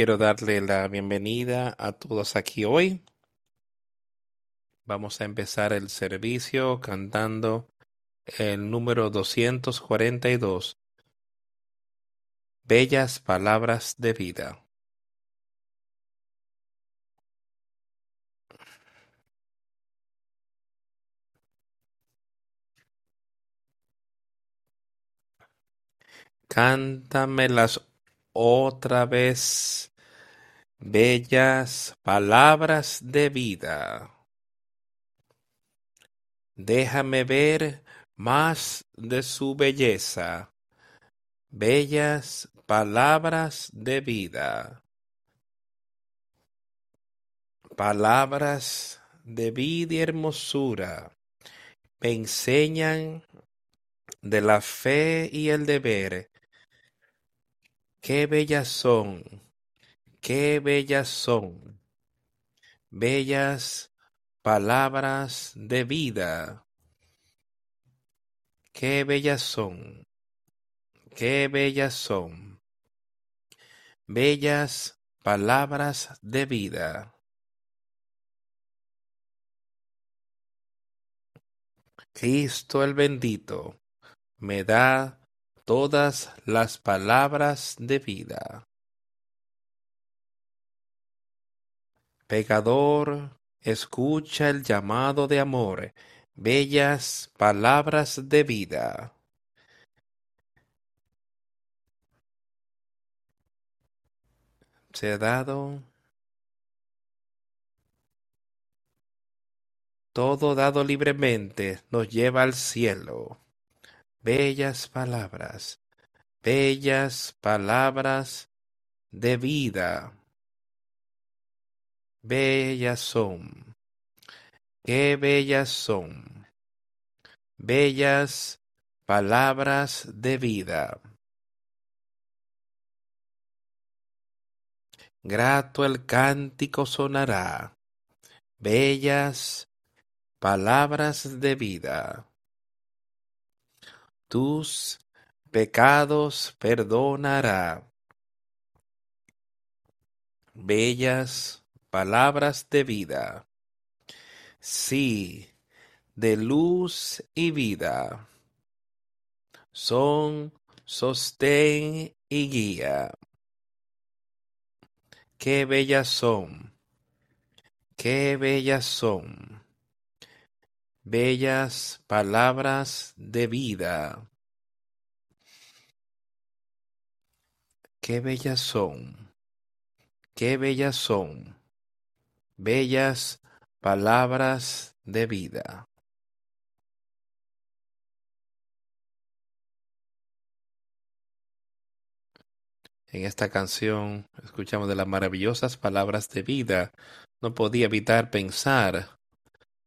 Quiero darle la bienvenida a todos aquí hoy. Vamos a empezar el servicio cantando el número 242. Bellas palabras de vida. Cántamelas otra vez, bellas palabras de vida. Déjame ver más de su belleza, bellas palabras de vida. Palabras de vida y hermosura me enseñan de la fe y el deber. Qué bellas son, qué bellas son, bellas palabras de vida. Qué bellas son, qué bellas son, bellas palabras de vida. Cristo el bendito me da todas las palabras de vida. Pecador, escucha el llamado de amor, bellas palabras de vida. Todo dado libremente nos lleva al cielo. Bellas palabras, bellas palabras de vida. Bellas son, qué bellas son, bellas palabras de vida. Grato el cántico sonará, bellas palabras de vida. Tus pecados perdonará. Bellas palabras de vida. Sí, de luz y vida. Son sostén y guía. Qué bellas son, qué bellas son, bellas palabras de vida. Qué bellas son, qué bellas son, bellas palabras de vida. En esta canción escuchamos de las maravillosas palabras de vida. No podía evitar pensar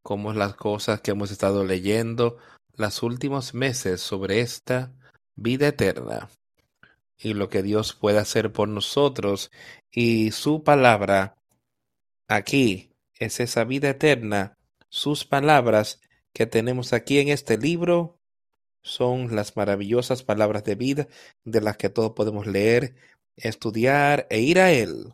cómo las cosas que hemos estado leyendo los últimos meses sobre esta vida eterna y lo que Dios puede hacer por nosotros y su palabra aquí es esa vida eterna. Sus palabras que tenemos aquí en este libro son las maravillosas palabras de vida de las que todos podemos leer, estudiar e ir a Él.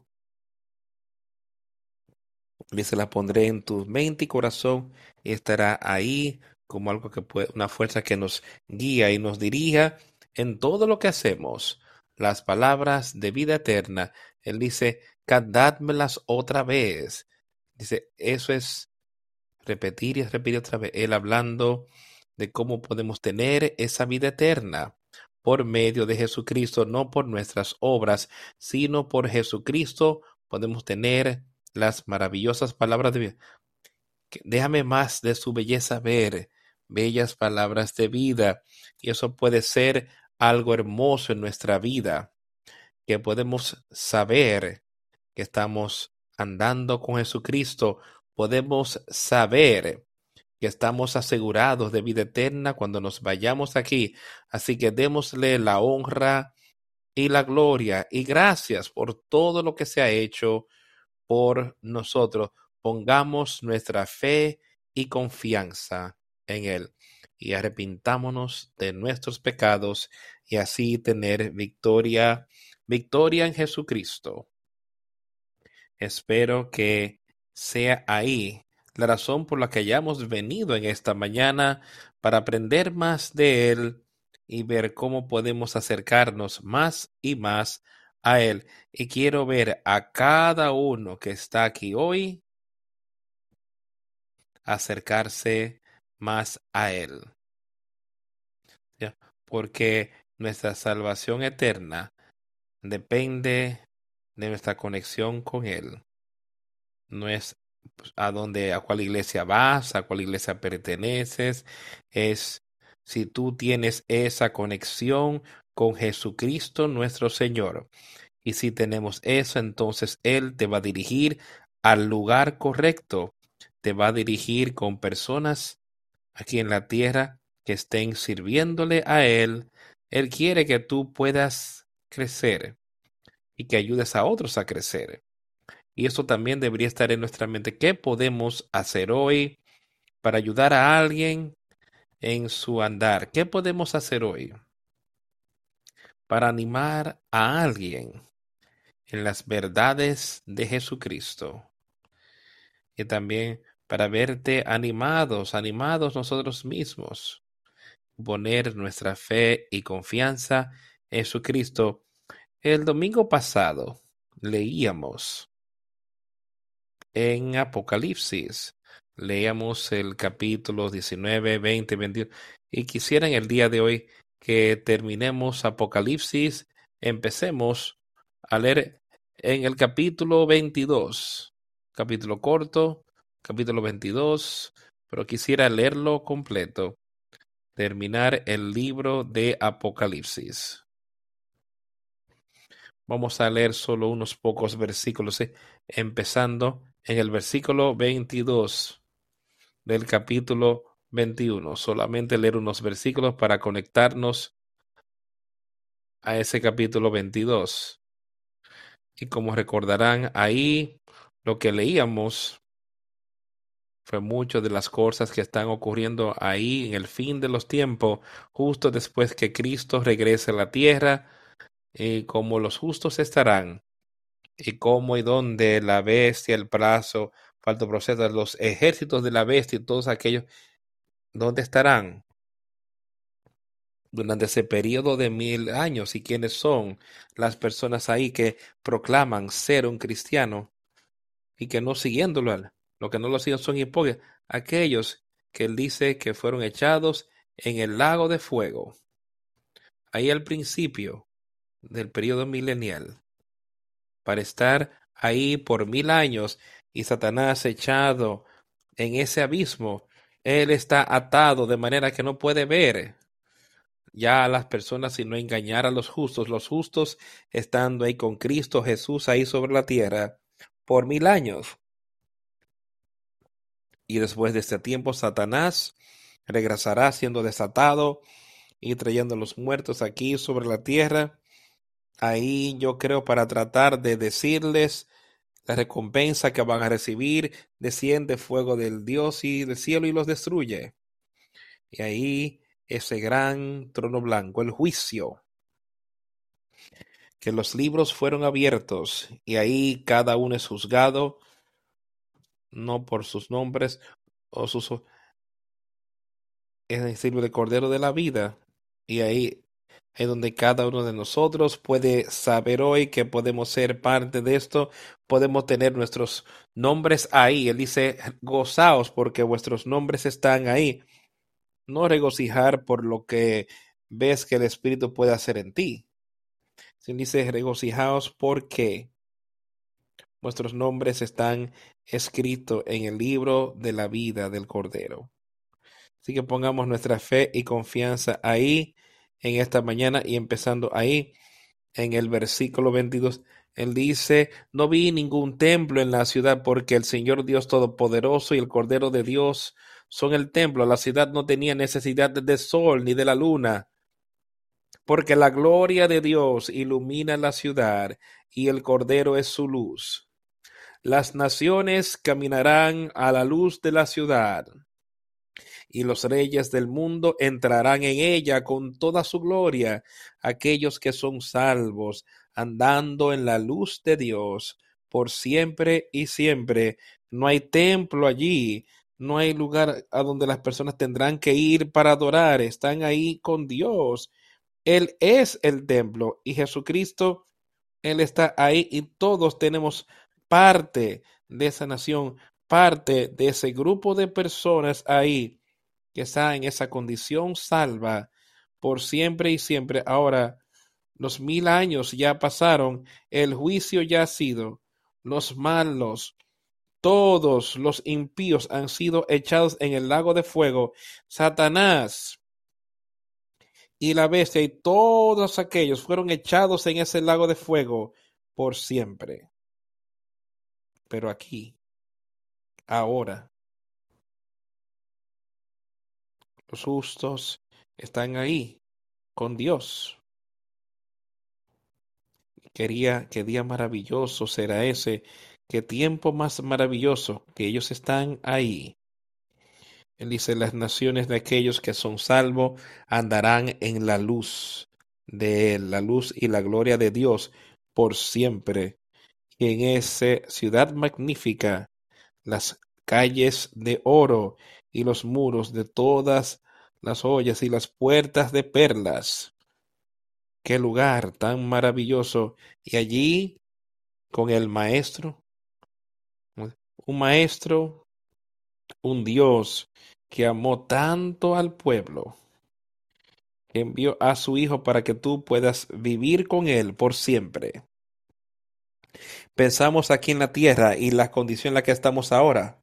Y se la pondré en tu mente y corazón y estará ahí como algo que puede, una fuerza que nos guía y nos dirija en todo lo que hacemos. Las palabras de vida eterna. Él dice, cantádmelas otra vez. Dice, eso es repetir y repetir otra vez. Él hablando de cómo podemos tener esa vida eterna por medio de Jesucristo, no por nuestras obras, sino por Jesucristo podemos tener las maravillosas palabras de vida. Déjame más de su belleza ver, bellas palabras de vida. Y eso puede ser algo hermoso en nuestra vida, que podemos saber que estamos andando con Jesucristo, podemos saber que estamos asegurados de vida eterna cuando nos vayamos aquí. Así que démosle la honra y la gloria y gracias por todo lo que se ha hecho por nosotros. Pongamos nuestra fe y confianza en Él y arrepintámonos de nuestros pecados y así tener victoria, victoria en Jesucristo. Espero que sea ahí la razón por la que hayamos venido en esta mañana para aprender más de Él y ver cómo podemos acercarnos más y más a Él. Y quiero ver a cada uno que está aquí hoy acercarse más a Él. Porque nuestra salvación eterna depende de nuestra conexión con Él. No es pues, a dónde, a cuál iglesia vas, a cuál iglesia perteneces, es si tú tienes esa conexión con Jesucristo nuestro Señor. Y si tenemos eso, entonces Él te va a dirigir al lugar correcto, te va a dirigir con personas aquí en la tierra que estén sirviéndole a Él. Él quiere que tú puedas crecer y que ayudes a otros a crecer. Y eso también debería estar en nuestra mente. ¿Qué podemos hacer hoy para ayudar a alguien en su andar? ¿Qué podemos hacer hoy para animar a alguien en las verdades de Jesucristo? Y también para verte animados, animados nosotros mismos, poner nuestra fe y confianza en Jesucristo. El domingo pasado leíamos en Apocalipsis. Leamos el capítulo 19, 20, 21. Y quisiera en el día de hoy que terminemos Apocalipsis, empecemos a leer en el capítulo 22. Capítulo corto, capítulo 22, pero quisiera leerlo completo. Terminar el libro de Apocalipsis. Vamos a leer solo unos pocos versículos, empezando en el versículo 22 del capítulo 21. Solamente leer unos versículos para conectarnos a ese capítulo 22. Y como recordarán, ahí lo que leíamos fue mucho de las cosas que están ocurriendo ahí en el fin de los tiempos, justo después que Cristo regrese a la tierra, y como los justos estarán y cómo y dónde la bestia, el plazo, falto proceso, los ejércitos de la bestia y todos aquellos, ¿dónde estarán? Durante ese periodo de mil años, y quiénes son las personas ahí que proclaman ser un cristiano y que no siguiéndolo, lo que no lo siguen son hipócritas, aquellos que él dice que fueron echados en el lago de fuego. Ahí al principio del periodo milenial para estar ahí por mil años y Satanás echado en ese abismo, él está atado de manera que no puede ver ya a las personas sino engañar a los justos, los justos estando ahí con Cristo Jesús ahí sobre la tierra por mil años. Y después de este tiempo, Satanás regresará siendo desatado y trayendo a los muertos aquí sobre la tierra ahí yo creo para tratar de decirles la recompensa que van a recibir, desciende fuego del Dios y del cielo y los destruye. Y ahí ese gran trono blanco, el juicio, que los libros fueron abiertos y ahí cada uno es juzgado, no por sus nombres o sus... Es decir, el Cordero de la Vida. Y ahí en donde cada uno de nosotros puede saber hoy que podemos ser parte de esto, podemos tener nuestros nombres ahí. Él dice, gozaos porque vuestros nombres están ahí. No regocijar por lo que ves que el Espíritu puede hacer en ti. Si dice, regocijaos porque vuestros nombres están escritos en el libro de la vida del Cordero. Así que pongamos nuestra fe y confianza ahí en esta mañana y empezando ahí en el versículo 22. Él dice, no vi ningún templo en la ciudad porque el Señor Dios Todopoderoso y el Cordero de Dios son el templo. La ciudad no tenía necesidad de sol ni de la luna, porque la gloria de Dios ilumina la ciudad y el Cordero es su luz. Las naciones caminarán a la luz de la ciudad y los reyes del mundo entrarán en ella con toda su gloria, aquellos que son salvos, andando en la luz de Dios, por siempre y siempre. No hay templo allí, no hay lugar a donde las personas tendrán que ir para adorar, están ahí con Dios. Él es el templo y Jesucristo, Él está ahí y todos tenemos parte de esa nación, parte de ese grupo de personas ahí que está en esa condición salva por siempre y siempre. Ahora, los mil años ya pasaron, el juicio ya ha sido, los malos, todos los impíos han sido echados en el lago de fuego. Satanás y la bestia y todos aquellos fueron echados en ese lago de fuego por siempre. Pero aquí, ahora, los justos están ahí con Dios. Quería, qué día maravilloso será ese, qué tiempo más maravilloso que ellos están ahí. Él dice, las naciones de aquellos que son salvos andarán en la luz de la luz y la gloria de Dios por siempre. Y en esa ciudad magnífica, las calles de oro y los muros de todas las ollas y las puertas de perlas. Qué lugar tan maravilloso. Y allí, con el maestro, un maestro, un Dios que amó tanto al pueblo, que envió a su Hijo para que tú puedas vivir con Él por siempre. Pensamos aquí en la tierra y la condición en la que estamos ahora.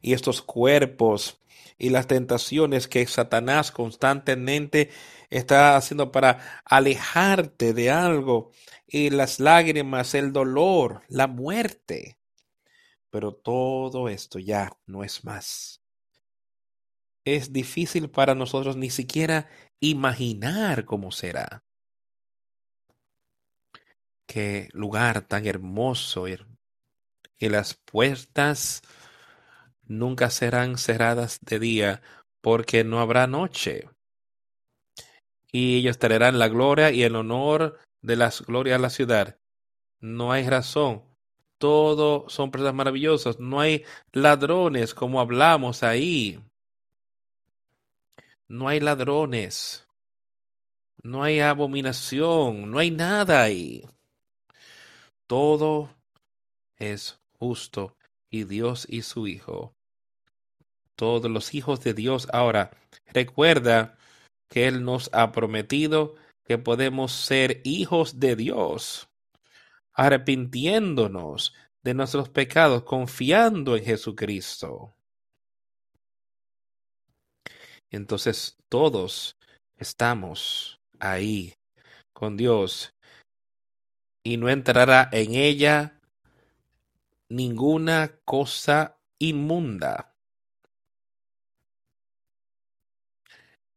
Y estos cuerpos y las tentaciones que Satanás constantemente está haciendo para alejarte de algo y las lágrimas, el dolor, la muerte. Pero todo esto ya no es más. Es difícil para nosotros ni siquiera imaginar cómo será. Qué lugar tan hermoso y las puertas nunca serán cerradas de día, porque no habrá noche. Y ellos traerán la gloria y el honor de las glorias a la ciudad. No hay razón. Todo son personas maravillosas. No hay ladrones como hablamos ahí. No hay ladrones. No hay abominación. No hay nada ahí. Todo es justo y Dios y su Hijo todos los hijos de Dios. Ahora, recuerda que Él nos ha prometido que podemos ser hijos de Dios, arrepintiéndonos de nuestros pecados, confiando en Jesucristo. Entonces todos estamos ahí con Dios y no entrará en ella ninguna cosa inmunda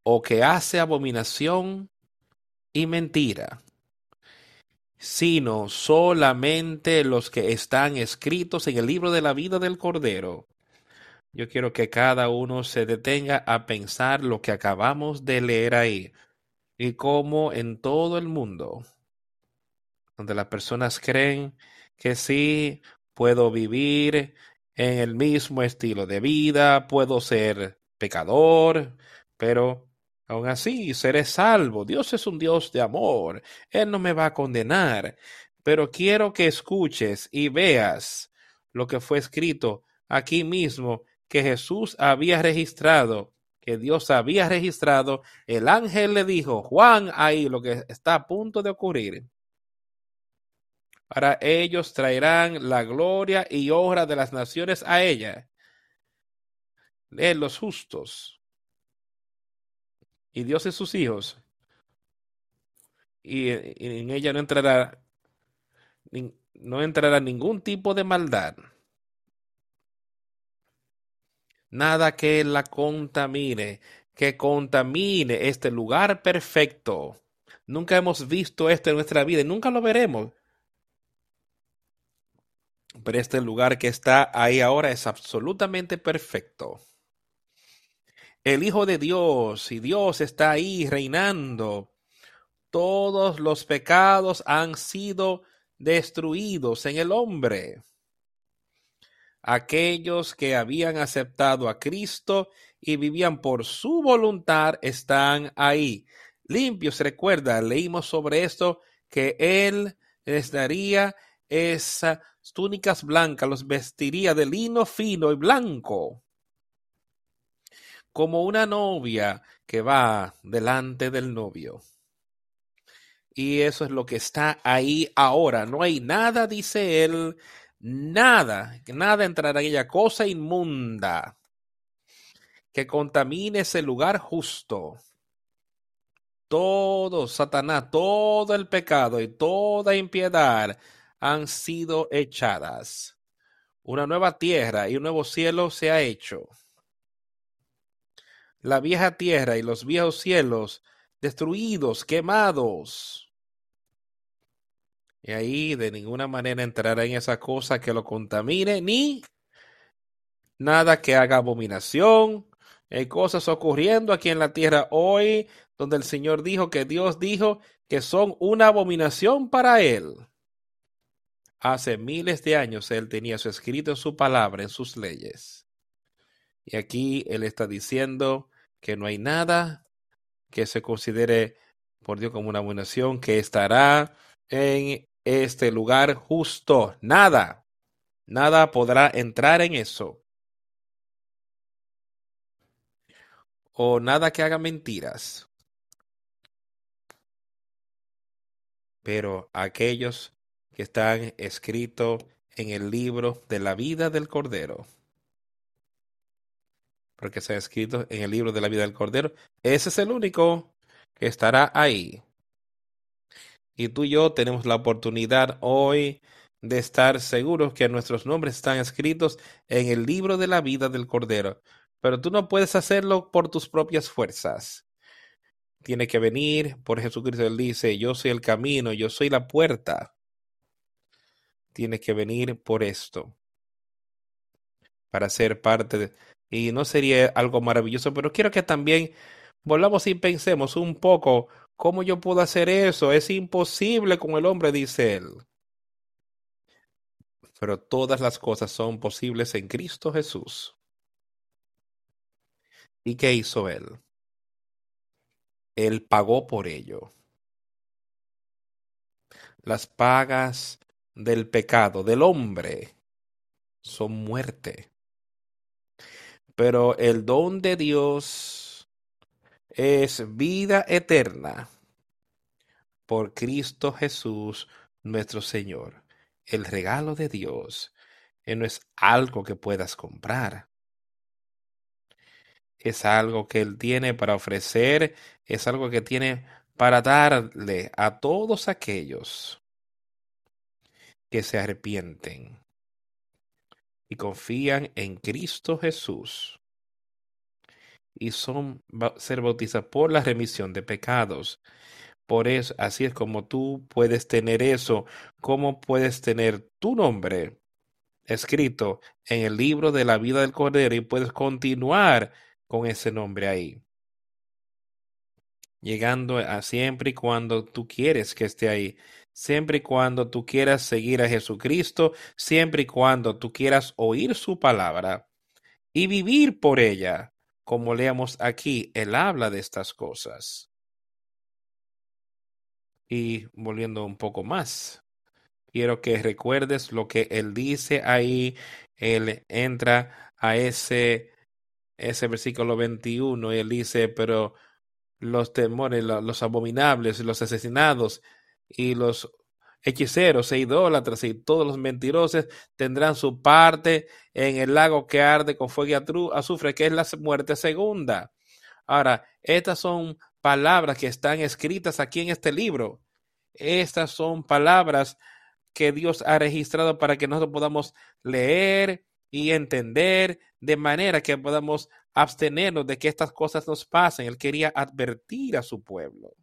o que hace abominación y mentira, sino solamente los que están escritos en el libro de la vida del Cordero. Yo quiero que cada uno se detenga a pensar lo que acabamos de leer ahí y cómo en todo el mundo, donde las personas creen que sí, puedo vivir en el mismo estilo de vida, puedo ser pecador, pero Aún así, seré salvo. Dios es un Dios de amor. Él no me va a condenar. Pero quiero que escuches y veas lo que fue escrito aquí mismo que Jesús había registrado, que Dios había registrado. El ángel le dijo, Juan, ahí lo que está a punto de ocurrir. Para ellos traerán la gloria y obra de las naciones a ella. De los justos y Dios es sus hijos, y, en ella no entrará, no entrará ningún tipo de maldad. Nada que la contamine, que contamine este lugar perfecto. Nunca hemos visto esto en nuestra vida y nunca lo veremos. Pero este lugar que está ahí ahora es absolutamente perfecto el Hijo de Dios y Dios está ahí reinando. Todos los pecados han sido destruidos en el hombre. Aquellos que habían aceptado a Cristo y vivían por su voluntad están ahí. Limpios, recuerda, leímos sobre esto que Él les daría esas túnicas blancas, los vestiría de lino fino y blanco, como una novia que va delante del novio. Y eso es lo que está ahí ahora. No hay nada, dice él, nada, nada entrará en ella, cosa inmunda que contamine ese lugar justo. Todo, Satanás, todo el pecado y toda impiedad han sido echadas. Una nueva tierra y un nuevo cielo se ha hecho. La vieja tierra y los viejos cielos destruidos, quemados. Y ahí de ninguna manera entrará en esa cosa que lo contamine, ni nada que haga abominación. Hay cosas ocurriendo aquí en la tierra hoy donde el Señor dijo que Dios dijo que son una abominación para él. Hace miles de años él tenía su escrito en su palabra, en sus leyes. Y aquí él está diciendo que no hay nada que se considere por Dios como una abominación que estará en este lugar justo. Nada, nada podrá entrar en eso. O nada que haga mentiras. Pero aquellos que están escritos en el libro de la vida del Cordero. Porque se ha escrito en el libro de la vida del Cordero. Ese es el único que estará ahí. Y tú y yo tenemos la oportunidad hoy de estar seguros que nuestros nombres están escritos en el libro de la vida del Cordero. Pero tú no puedes hacerlo por tus propias fuerzas tiene que venir por Jesucristo. Él dice, yo soy el camino, yo soy la puerta. Tiene que venir por esto para ser parte de... Y no sería algo maravilloso, pero quiero que también volvamos y pensemos un poco cómo yo puedo hacer eso. Es imposible con el hombre, dice él. Pero todas las cosas son posibles en Cristo Jesús. ¿Y qué hizo él? Él pagó por ello. Las pagas del pecado del hombre son muerte. Pero el don de Dios es vida eterna por Cristo Jesús nuestro Señor. El regalo de Dios no es algo que puedas comprar es algo que Él tiene para ofrecer, es algo que tiene para darle a todos aquellos que se arrepienten y confían en Cristo Jesús y son ser bautizados por la remisión de pecados. Por eso, así es como tú puedes tener eso, cómo puedes tener tu nombre escrito en el libro de la vida del Cordero y puedes continuar con ese nombre ahí. Llegando a siempre y cuando tú quieres que esté ahí. Siempre y cuando tú quieras seguir a Jesucristo, siempre y cuando tú quieras oír su palabra y vivir por ella, como leamos aquí, él habla de estas cosas. Y volviendo un poco más, quiero que recuerdes lo que él dice ahí. Él entra a ese ese versículo 21, y él dice, pero los temores, los abominables, los asesinados y los hechiceros e idólatras y todos los mentirosos tendrán su parte en el lago que arde con fuego y azufre, que es la muerte segunda. Ahora, estas son palabras que están escritas aquí en este libro. Estas son palabras que Dios ha registrado para que nosotros podamos leer y entender de manera que podamos abstenernos de que estas cosas nos pasen. Él quería advertir a su pueblo.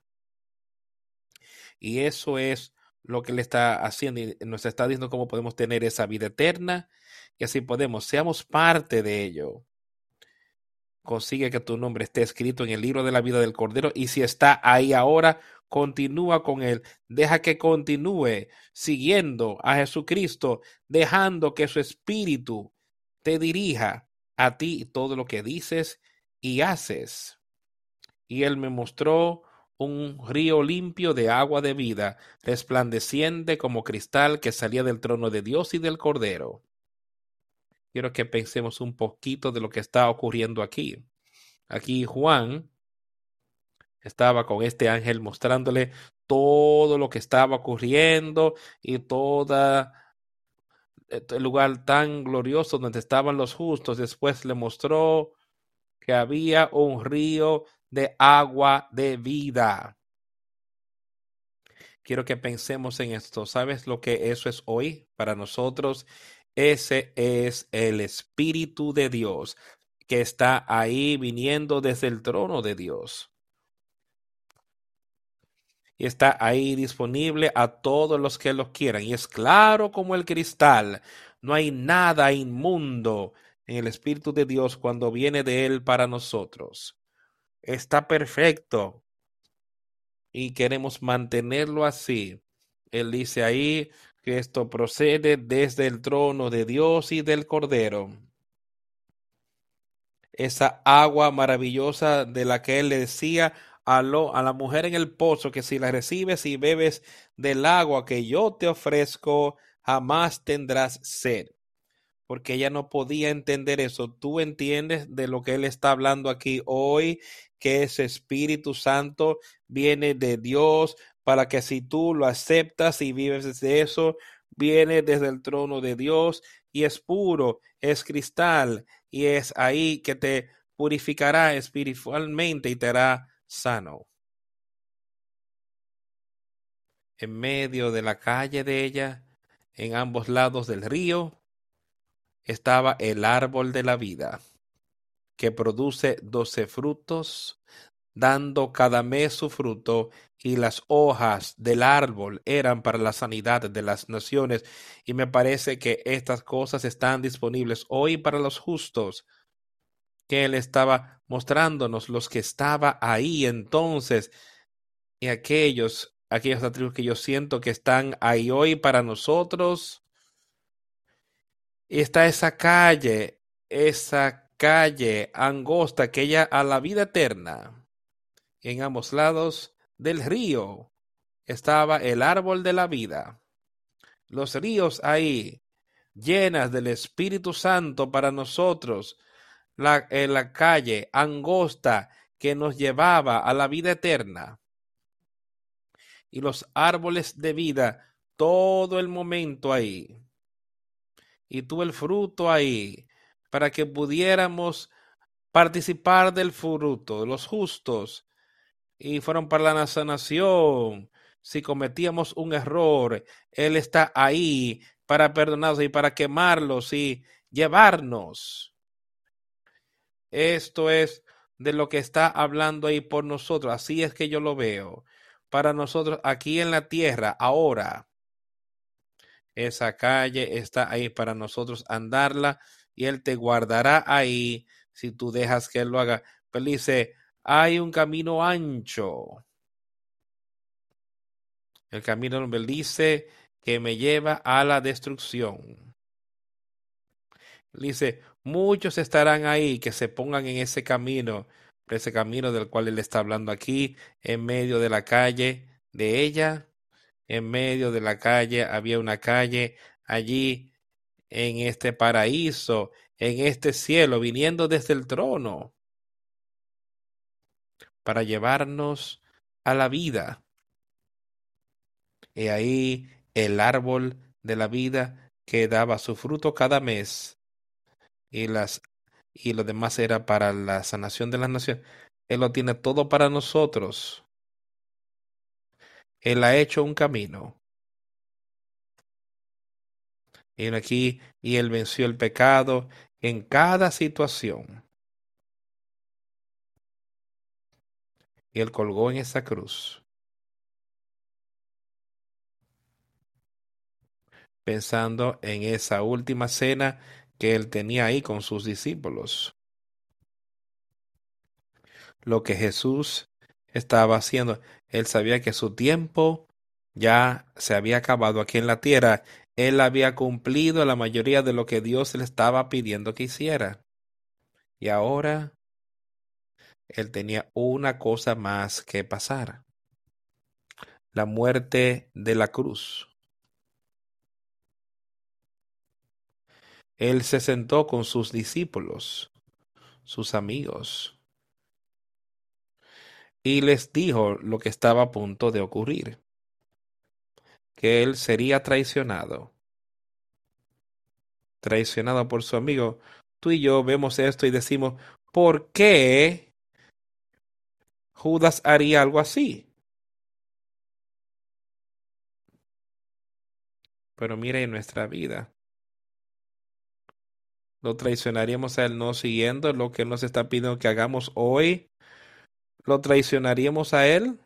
Y eso es lo que le está haciendo y nos está diciendo cómo podemos tener esa vida eterna y así podemos, seamos parte de ello. Consigue que tu nombre esté escrito en el libro de la vida del Cordero y si está ahí ahora, continúa con él, deja que continúe siguiendo a Jesucristo, dejando que su espíritu te dirija a ti todo lo que dices y haces. Y él me mostró un río limpio de agua de vida, resplandeciente como cristal que salía del trono de Dios y del Cordero. Quiero que pensemos un poquito de lo que está ocurriendo aquí. Aquí Juan estaba con este ángel mostrándole todo lo que estaba ocurriendo y toda eh, el lugar tan glorioso donde estaban los justos. Después le mostró que había un río de agua de vida. Quiero que pensemos en esto. ¿Sabes lo que eso es hoy para nosotros? Ese es el Espíritu de Dios que está ahí viniendo desde el trono de Dios y está ahí disponible a todos los que lo quieran. Y es claro como el cristal. No hay nada inmundo en el Espíritu de Dios cuando viene de Él para nosotros. Está perfecto y queremos mantenerlo así. Él dice ahí que esto procede desde el trono de Dios y del Cordero. Esa agua maravillosa de la que Él le decía, a, a la mujer en el pozo que si la recibes y bebes del agua que yo te ofrezco, jamás tendrás sed. Porque ella no podía entender eso. Tú entiendes de lo que él está hablando aquí hoy, que ese Espíritu Santo viene de Dios para que si tú lo aceptas y vives de eso, viene desde el trono de Dios y es puro, es cristal y es ahí que te purificará espiritualmente y te hará sano. En medio de la calle de ella, en ambos lados del río, estaba el árbol de la vida, que produce doce frutos, dando cada mes su fruto, y las hojas del árbol eran para la sanidad de las naciones. Y me parece que estas cosas están disponibles hoy para los justos, que Él estaba mostrándonos los que estaba ahí entonces y aquellos, aquellos atributos que yo siento que están ahí hoy para nosotros. Está esa calle, esa calle angosta, aquella a la vida eterna. En ambos lados del río estaba el árbol de la vida. Los ríos ahí, llenas del Espíritu Santo para nosotros, la, la calle angosta que nos llevaba a la vida eterna. Y los árboles de vida, todo el momento ahí. Y tú el fruto ahí, para que pudiéramos participar del fruto, de los justos, y fueron para la sanación. Si cometíamos un error, Él está ahí para perdonarnos y para quemarlos y llevarnos. Esto es de lo que está hablando ahí por nosotros. Así es que yo lo veo. Para nosotros aquí en la tierra, ahora. Esa calle está ahí para nosotros andarla y Él te guardará ahí si tú dejas que Él lo haga. Pero dice, hay un camino ancho. El camino, Él dice, que me lleva a la destrucción. Dice, Muchos estarán ahí que se pongan en ese camino, ese camino del cual él está hablando aquí, en medio de la calle de ella, en medio de la calle había una calle allí en este paraíso, en este cielo, viniendo desde el trono para llevarnos a la vida. Y ahí el árbol de la vida que daba su fruto cada mes y las y lo demás era para la sanación de las naciones. Él lo tiene todo para nosotros. Él ha hecho un camino. Y aquí, y él venció el pecado en cada situación. Y él colgó en esa cruz. Pensando en esa última cena que él tenía ahí con sus discípulos. Lo que Jesús estaba haciendo. Él sabía que su tiempo ya se había acabado aquí en la tierra. Él había cumplido la mayoría de lo que Dios le estaba pidiendo que hiciera. Y ahora él tenía una cosa más que pasar. La muerte de la cruz. Él se sentó con sus discípulos, sus amigos, y les dijo lo que estaba a punto de ocurrir, que él sería traicionado, traicionado por su amigo. Tú y yo vemos esto y decimos, ¿por qué Judas haría algo así? Pero mire en nuestra vida. ¿Lo traicionaríamos a Él no siguiendo lo que nos está pidiendo que hagamos hoy? ¿Lo traicionaríamos a Él?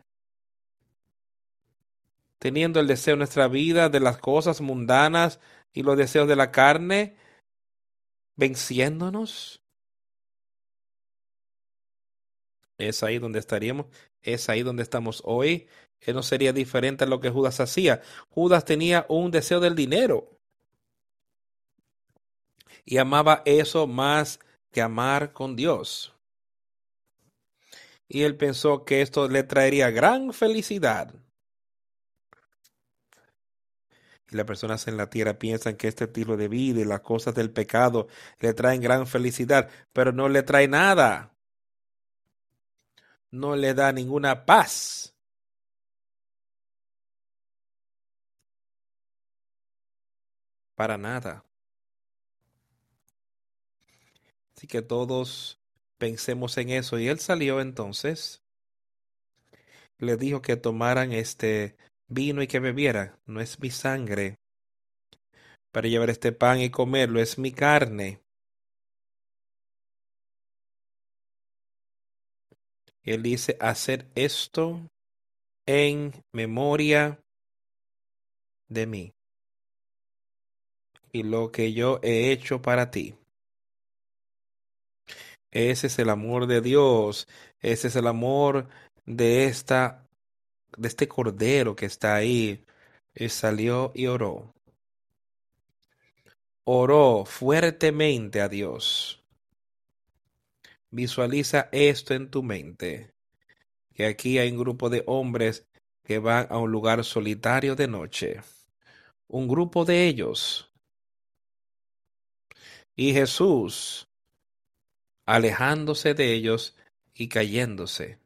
Teniendo el deseo en nuestra vida de las cosas mundanas y los deseos de la carne, venciéndonos. Es ahí donde estaríamos, es ahí donde estamos hoy. Él no sería diferente a lo que Judas hacía. Judas tenía un deseo del dinero y amaba eso más que amar con Dios. Y él pensó que esto le traería gran felicidad. Y las personas en la tierra piensan que este estilo de vida y las cosas del pecado le traen gran felicidad, pero no le trae nada. No le da ninguna paz. Para nada. Así que todos pensemos en eso. Y él salió entonces. Le dijo que tomaran este vino y que bebieran. No es mi sangre. Para llevar este pan y comerlo es mi carne. Él dice, hacer esto en memoria de mí. Y lo que yo he hecho para ti. Ese es el amor de Dios. Ese es el amor de esta, de este cordero que está ahí. Y salió y oró. Oró fuertemente a Dios. Visualiza esto en tu mente. Que aquí hay un grupo de hombres que van a un lugar solitario de noche. Un grupo de ellos. Y Jesús alejándose de ellos y cayéndose.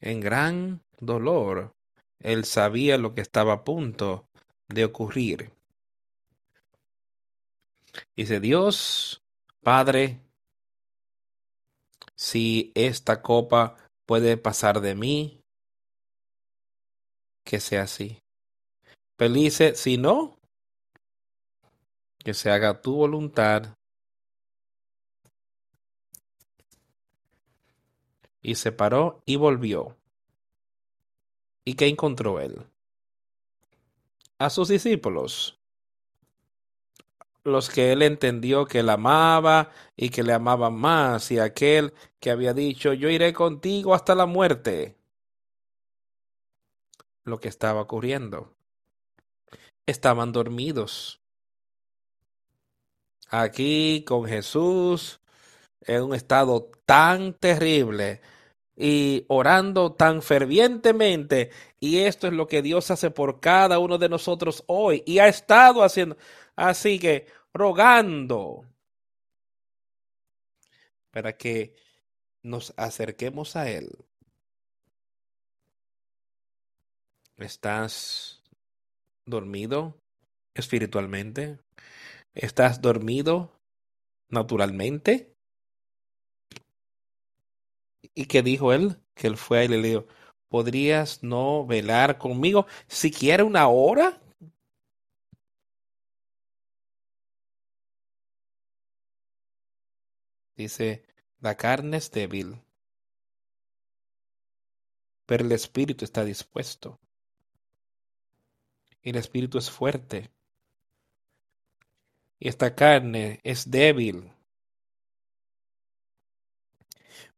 En gran dolor, él sabía lo que estaba a punto de ocurrir. Dice Dios, Padre, si esta copa puede pasar de mí, que sea así. Felice, si no, que se haga tu voluntad. Y se paró y volvió. ¿Y qué encontró él? A sus discípulos, los que él entendió que él amaba y que le amaban más, y aquel que había dicho, yo iré contigo hasta la muerte. Lo que estaba ocurriendo. Estaban dormidos aquí con Jesús en un estado tan terrible y orando tan fervientemente. Y esto es lo que Dios hace por cada uno de nosotros hoy y ha estado haciendo. Así que rogando para que nos acerquemos a Él. ¿Estás dormido espiritualmente? ¿Estás dormido naturalmente? ¿Y qué dijo él? Que él fue y le dijo, ¿podrías no velar conmigo siquiera una hora? Dice, la carne es débil, pero el espíritu está dispuesto. El espíritu es fuerte. Y esta carne es débil.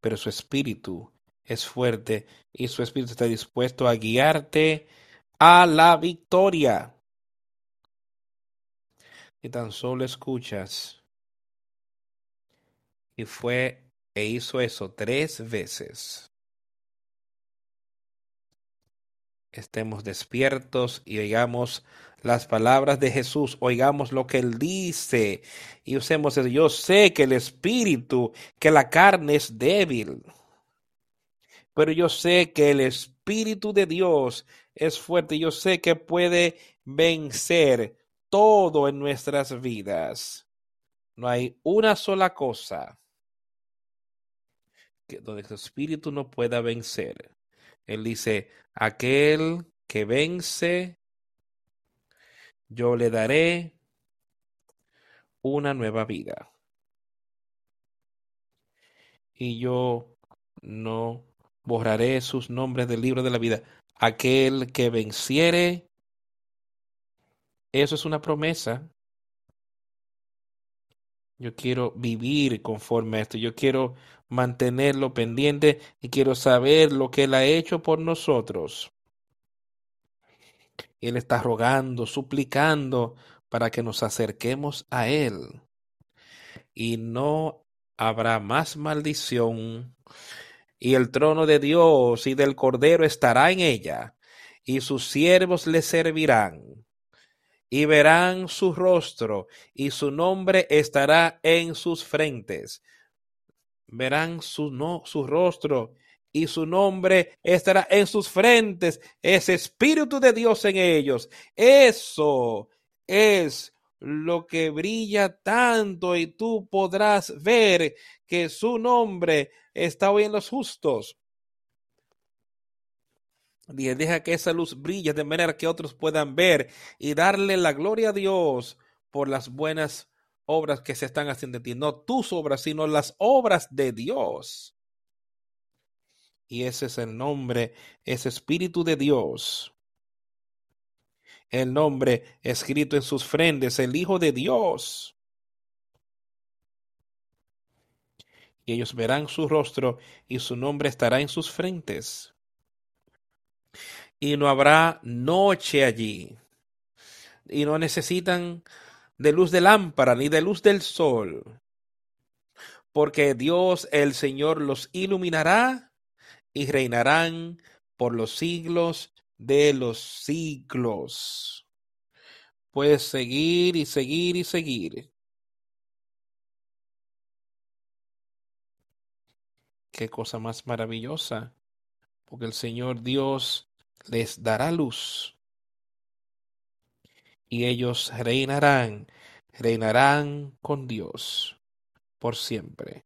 pero su espíritu es fuerte y su espíritu está dispuesto a guiarte a la victoria. Y tan solo escuchas. Y fue e hizo eso tres veces. Estemos despiertos y oigamos las palabras de Jesús, oigamos lo que Él dice y usemos eso. Yo sé que el espíritu, que la carne es débil, pero yo sé que el espíritu de Dios es fuerte. Yo sé que puede vencer todo en nuestras vidas. No hay una sola cosa que donde el espíritu no pueda vencer. Él dice, aquel que vence, yo le daré una nueva vida. Y yo no borraré sus nombres del libro de la vida. Aquel que venciere, eso es una promesa. Yo quiero vivir conforme a esto. Yo quiero mantenerlo pendiente y quiero saber lo que Él ha hecho por nosotros. Él está rogando, suplicando para que nos acerquemos a Él. Y no habrá más maldición. Y el trono de Dios y del Cordero estará en ella, y sus siervos le servirán y verán su rostro, y su nombre estará en sus frentes. Verán su, no, su rostro, y su nombre estará en sus frentes. Ese Espíritu de Dios en ellos. Eso es lo que brilla tanto y tú podrás ver que su nombre está hoy en los justos. Deja que esa luz brille de manera que otros puedan ver y darle la gloria a Dios por las buenas obras que se están haciendo en ti. No tus obras, sino las obras de Dios. Y ese es el nombre, ese Espíritu de Dios. El nombre escrito en sus frentes, el Hijo de Dios. Y ellos verán su rostro y su nombre estará en sus frentes y no habrá noche allí. Y no necesitan de luz de lámpara ni de luz del sol, porque Dios el Señor los iluminará y reinarán por los siglos de los siglos. Puedes seguir y seguir y seguir. Qué cosa más maravillosa, porque el Señor Dios les dará luz. Y ellos reinarán, reinarán con Dios por siempre.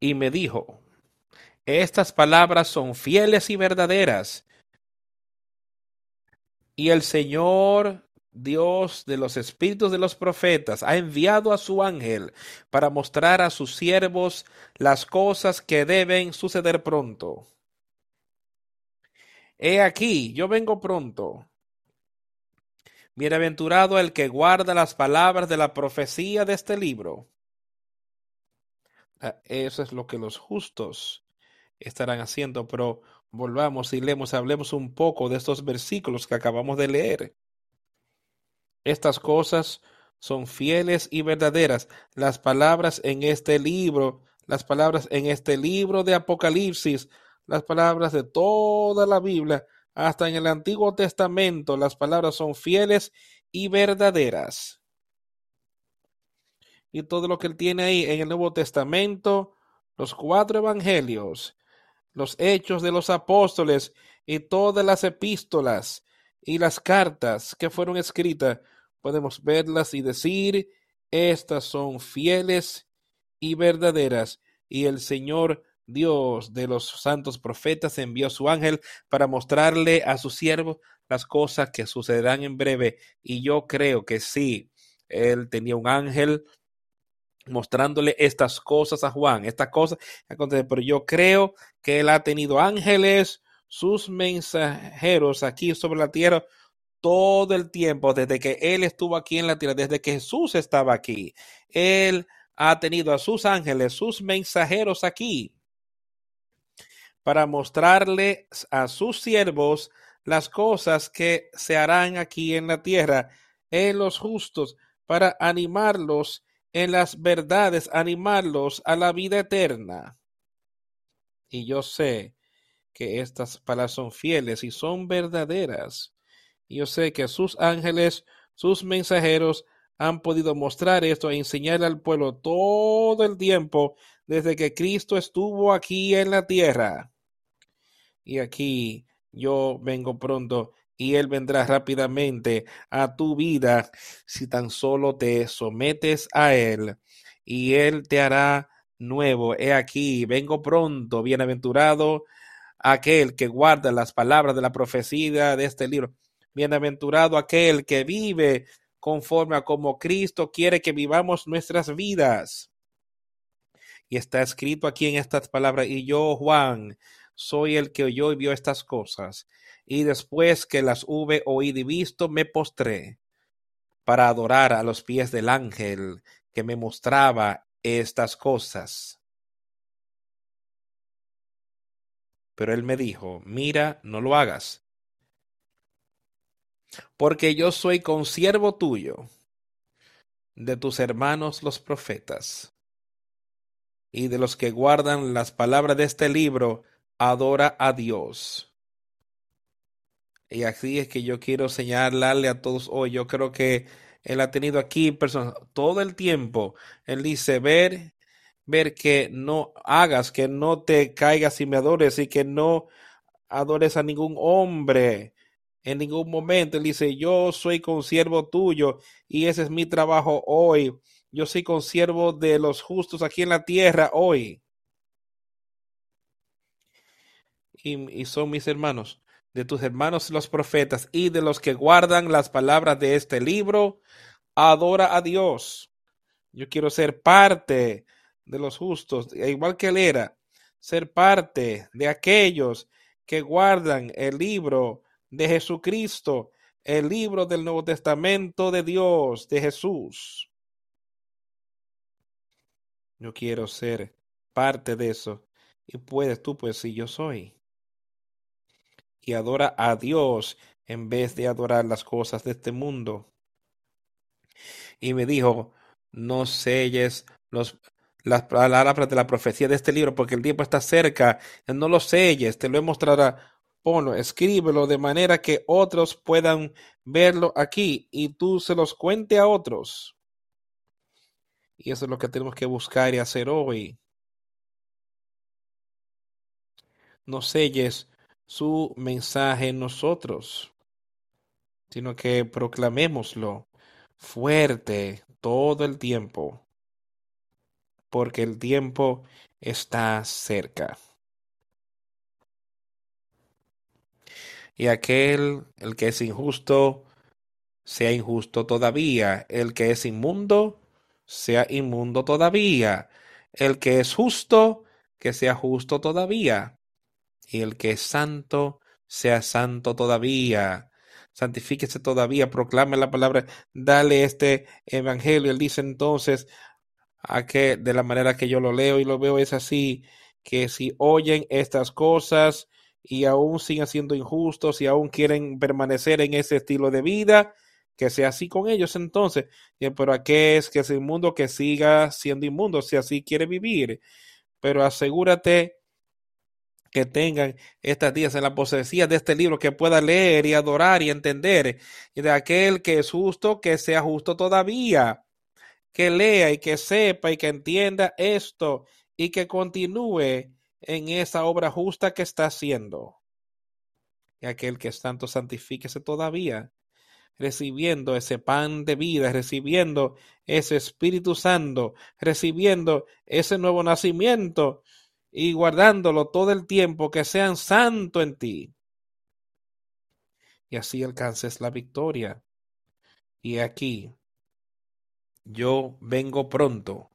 Y me dijo, estas palabras son fieles y verdaderas. Y el Señor Dios de los espíritus de los profetas ha enviado a su ángel para mostrar a sus siervos las cosas que deben suceder pronto. He aquí, yo vengo pronto. Bienaventurado el que guarda las palabras de la profecía de este libro. Ah, eso es lo que los justos estarán haciendo, pero volvamos y leemos, hablemos un poco de estos versículos que acabamos de leer. Estas cosas son fieles y verdaderas. Las palabras en este libro, las palabras en este libro de Apocalipsis, las palabras de toda la Biblia, hasta en el Antiguo Testamento, las palabras son fieles y verdaderas. Y todo lo que él tiene ahí en el Nuevo Testamento, los cuatro evangelios, los hechos de los apóstoles y todas las epístolas y las cartas que fueron escritas podemos verlas y decir, estas son fieles y verdaderas. Y el Señor Dios de los santos profetas envió su ángel para mostrarle a su siervo las cosas que sucederán en breve. Y yo creo que sí, él tenía un ángel mostrándole estas cosas a Juan, estas cosas, pero yo creo que él ha tenido ángeles, sus mensajeros aquí sobre la tierra todo el tiempo, desde que Él estuvo aquí en la tierra, desde que Jesús estaba aquí. Él ha tenido a sus ángeles, sus mensajeros aquí, para mostrarle a sus siervos las cosas que se harán aquí en la tierra, en los justos, para animarlos en las verdades, animarlos a la vida eterna. Y yo sé que estas palabras son fieles y son verdaderas. Yo sé que sus ángeles, sus mensajeros, han podido mostrar esto e enseñar al pueblo todo el tiempo desde que Cristo estuvo aquí en la tierra. Y aquí yo vengo pronto y Él vendrá rápidamente a tu vida si tan solo te sometes a Él y Él te hará nuevo. He aquí, vengo pronto, bienaventurado aquel que guarda las palabras de la profecía de este libro. Bienaventurado aquel que vive conforme a como Cristo quiere que vivamos nuestras vidas. Y está escrito aquí en estas palabras, y yo, Juan, soy el que oyó y vio estas cosas. Y después que las hube oído y visto, me postré para adorar a los pies del ángel que me mostraba estas cosas. Pero él me dijo, mira, no lo hagas, porque yo soy consiervo tuyo, de tus hermanos los profetas, y de los que guardan las palabras de este libro, adora a Dios. Y así es que yo quiero señalarle a todos hoy, yo creo que él ha tenido aquí personas todo el tiempo, él dice, ver ver que no hagas, que no te caigas y me adores y que no adores a ningún hombre en ningún momento. Él dice, yo soy consiervo tuyo y ese es mi trabajo hoy. Yo soy consiervo de los justos aquí en la tierra hoy. Y, y son mis hermanos, de tus hermanos los profetas y de los que guardan las palabras de este libro, adora a Dios. Yo quiero ser parte de los justos, igual que él era, ser parte de aquellos que guardan el libro de Jesucristo, el libro del Nuevo Testamento de Dios, de Jesús. Yo quiero ser parte de eso. Y puedes tú, pues si yo soy. Y adora a Dios en vez de adorar las cosas de este mundo. Y me dijo, no selles los las palabras de la profecía de este libro, porque el tiempo está cerca. No lo selles, te lo mostrará. Ponlo, escríbelo de manera que otros puedan verlo aquí y tú se los cuente a otros. Y eso es lo que tenemos que buscar y hacer hoy. No selles su mensaje en nosotros, sino que proclamémoslo fuerte todo el tiempo porque el tiempo está cerca. Y aquel, el que es injusto, sea injusto todavía. El que es inmundo, sea inmundo todavía. El que es justo, que sea justo todavía. Y el que es santo, sea santo todavía. Santifíquese todavía, proclame la palabra, dale este evangelio. Él dice entonces, a que de la manera que yo lo leo y lo veo es así, que si oyen estas cosas y aún siguen siendo injustos y aún quieren permanecer en ese estilo de vida, que sea así con ellos entonces. Pero a qué es que es inmundo que siga siendo inmundo si así quiere vivir. Pero asegúrate que tengan estas días en la posesía de este libro que pueda leer y adorar y entender y de aquel que es justo que sea justo todavía que lea y que sepa y que entienda esto y que continúe en esa obra justa que está haciendo. Y aquel que es tanto santifíquese todavía, recibiendo ese pan de vida, recibiendo ese Espíritu Santo, recibiendo ese nuevo nacimiento y guardándolo todo el tiempo, que sean santo en ti. Y así alcances la victoria. Y aquí yo vengo pronto.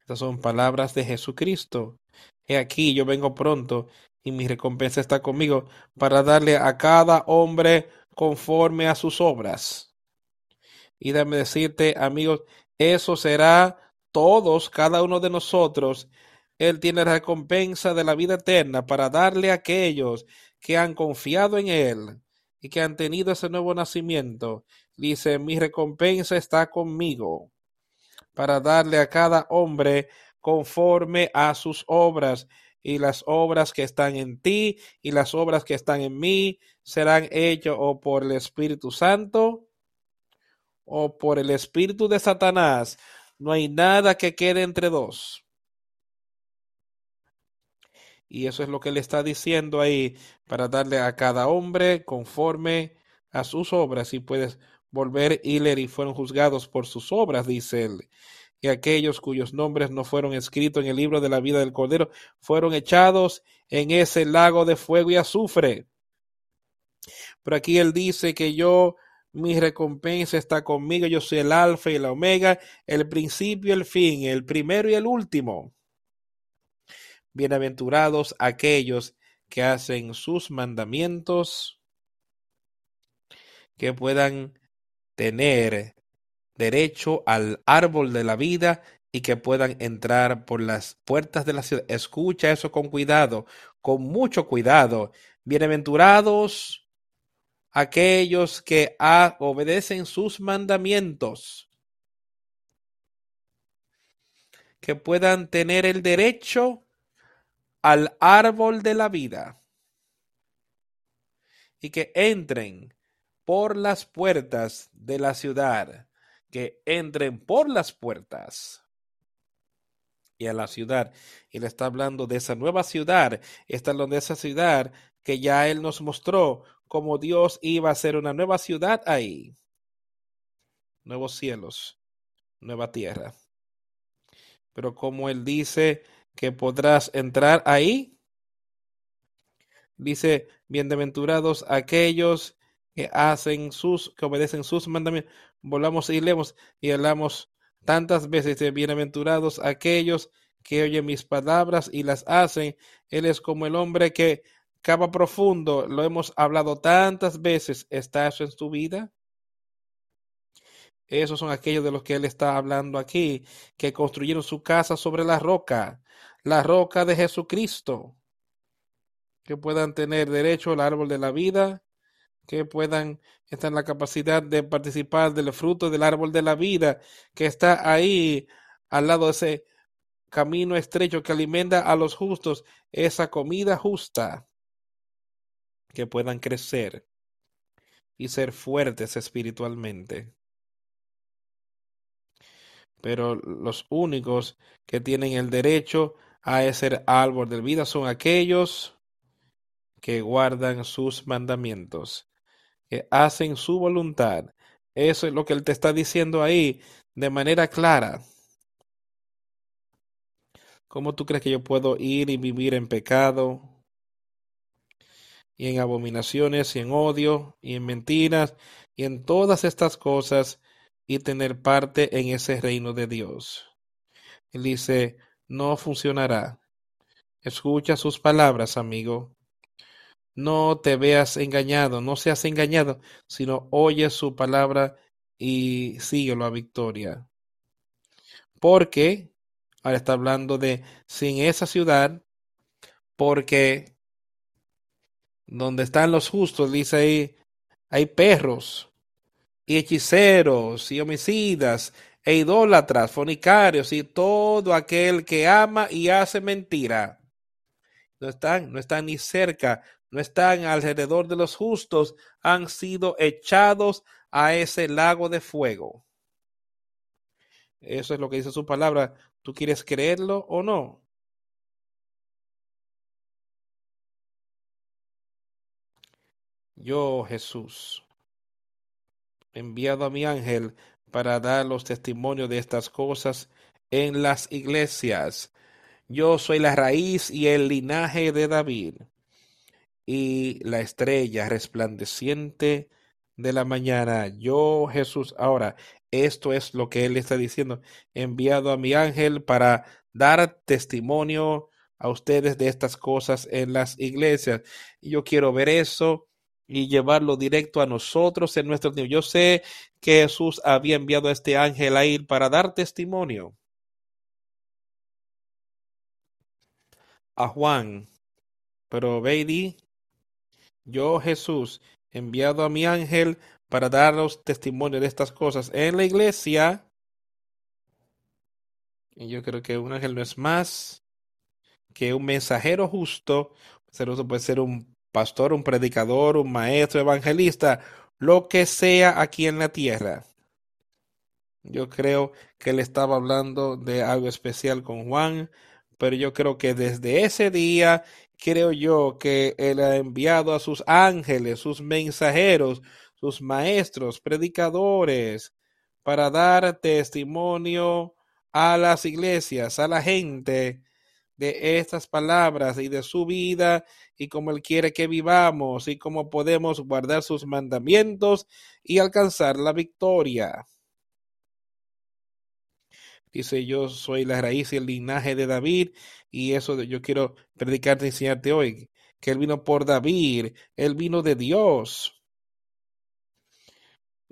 Estas son palabras de Jesucristo. Aquí, yo vengo pronto y mi recompensa está conmigo para darle a cada hombre conforme a sus obras. Y déjame decirte, amigos, eso será todos, cada uno de nosotros. Él tiene la recompensa de la vida eterna para darle a aquellos que han confiado en Él y que han tenido ese nuevo nacimiento. Dice, mi recompensa está conmigo para darle a cada hombre conforme a sus obras y las obras que están en ti y las obras que están en mí serán hechas o por el Espíritu Santo o por el Espíritu de Satanás. No hay nada que quede entre dos. Y eso es lo que le está diciendo ahí para darle a cada hombre conforme a sus obras y puedes volver leer y fueron juzgados por sus obras, dice él y aquellos cuyos nombres no fueron escritos en el libro de la vida del Cordero fueron echados en ese lago de fuego y azufre. Pero aquí él dice que yo, mi recompensa está conmigo, yo soy el alfa y la omega, el principio y el fin, el primero y el último. Bienaventurados aquellos que hacen sus mandamientos, que puedan tener derecho al árbol de la vida y que puedan entrar por las puertas de la ciudad. Escucha eso con cuidado, con mucho cuidado. Bienaventurados aquellos que obedecen sus mandamientos, que puedan tener el derecho al árbol de la vida y que entren por las puertas de la ciudad que entren por las puertas y a la ciudad. Y le está hablando de esa nueva ciudad, hablando de esa ciudad que ya Él nos mostró como Dios iba a hacer una nueva ciudad ahí. Nuevos cielos, nueva tierra. Pero como Él dice que podrás entrar ahí, dice, bienaventurados aquellos que hacen sus, que obedecen sus mandamientos. Volvamos y leemos y hablamos tantas veces de bienaventurados aquellos que oyen mis palabras y las hacen. Él es como el hombre que cava profundo. Lo hemos hablado tantas veces. ¿Está eso en tu vida? Esos son aquellos de los que él está hablando aquí, que construyeron su casa sobre la roca, la roca de Jesucristo, que puedan tener derecho al árbol de la vida, que puedan estar en la capacidad de participar del fruto del árbol de la vida que está ahí al lado de ese camino estrecho que alimenta a los justos, esa comida justa, que puedan crecer y ser fuertes espiritualmente. Pero los únicos que tienen el derecho a ese árbol de vida son aquellos que guardan sus mandamientos hacen su voluntad. Eso es lo que él te está diciendo ahí de manera clara. ¿Cómo tú crees que yo puedo ir y vivir en pecado y en abominaciones y en odio y en mentiras y en todas estas cosas y tener parte en ese reino de Dios? Él dice, no funcionará. Escucha sus palabras, amigo. No te veas engañado, no seas engañado, sino oye su palabra y síguelo a victoria. Porque, ahora está hablando de sin esa ciudad, porque donde están los justos, dice ahí, hay perros y hechiceros y homicidas e idólatras, fornicarios y todo aquel que ama y hace mentira. No están, no están ni cerca no están alrededor de los justos, han sido echados a ese lago de fuego. Eso es lo que dice su palabra. ¿Tú quieres creerlo o no? Yo, Jesús, enviado a mi ángel para dar los testimonios de estas cosas en las iglesias. Yo soy la raíz y el linaje de David y la estrella resplandeciente de la mañana. Yo, Jesús, ahora, esto es lo que Él está diciendo, enviado a mi ángel para dar testimonio a ustedes de estas cosas en las iglesias. Yo quiero ver eso y llevarlo directo a nosotros en nuestro tiempo. Yo sé que Jesús había enviado a este ángel a ir para dar testimonio a Juan, pero Beidi, yo Jesús, enviado a mi ángel para daros testimonio de estas cosas en la iglesia. Y yo creo que un ángel no es más que un mensajero justo, puede ser un pastor, un predicador, un maestro, evangelista, lo que sea aquí en la tierra. Yo creo que él estaba hablando de algo especial con Juan, pero yo creo que desde ese día, creo yo que él ha enviado a sus ángeles, sus mensajeros, sus maestros, predicadores, para dar testimonio a las iglesias, a la gente de estas palabras y de su vida y cómo Él quiere que vivamos y cómo podemos guardar sus mandamientos y alcanzar la victoria. Dice, yo soy la raíz y el linaje de David y eso yo quiero predicarte y enseñarte hoy, que Él vino por David, Él vino de Dios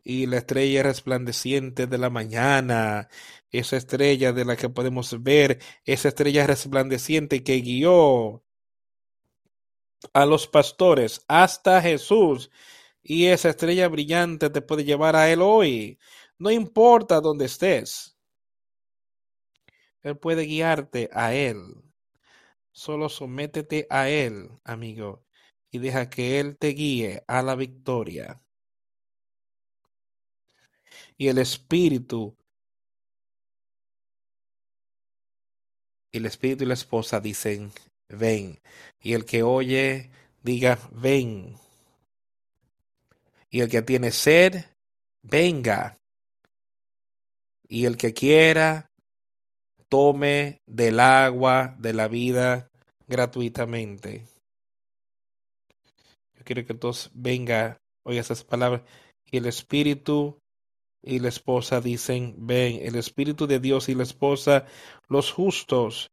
y la estrella resplandeciente de la mañana, esa estrella de la que podemos ver, esa estrella resplandeciente que guió a los pastores hasta Jesús. Y esa estrella brillante te puede llevar a Él hoy. No importa dónde estés. Él puede guiarte a Él. Solo sométete a Él, amigo, y deja que Él te guíe a la victoria y el espíritu. El espíritu y la esposa dicen, ven. Y el que oye, diga, ven. Y el que tiene sed, venga. Y el que quiera, tome del agua de la vida gratuitamente. Yo quiero que todos venga, oiga esas palabras. Y el Espíritu y la esposa dicen, ven, el Espíritu de Dios y la esposa, los justos,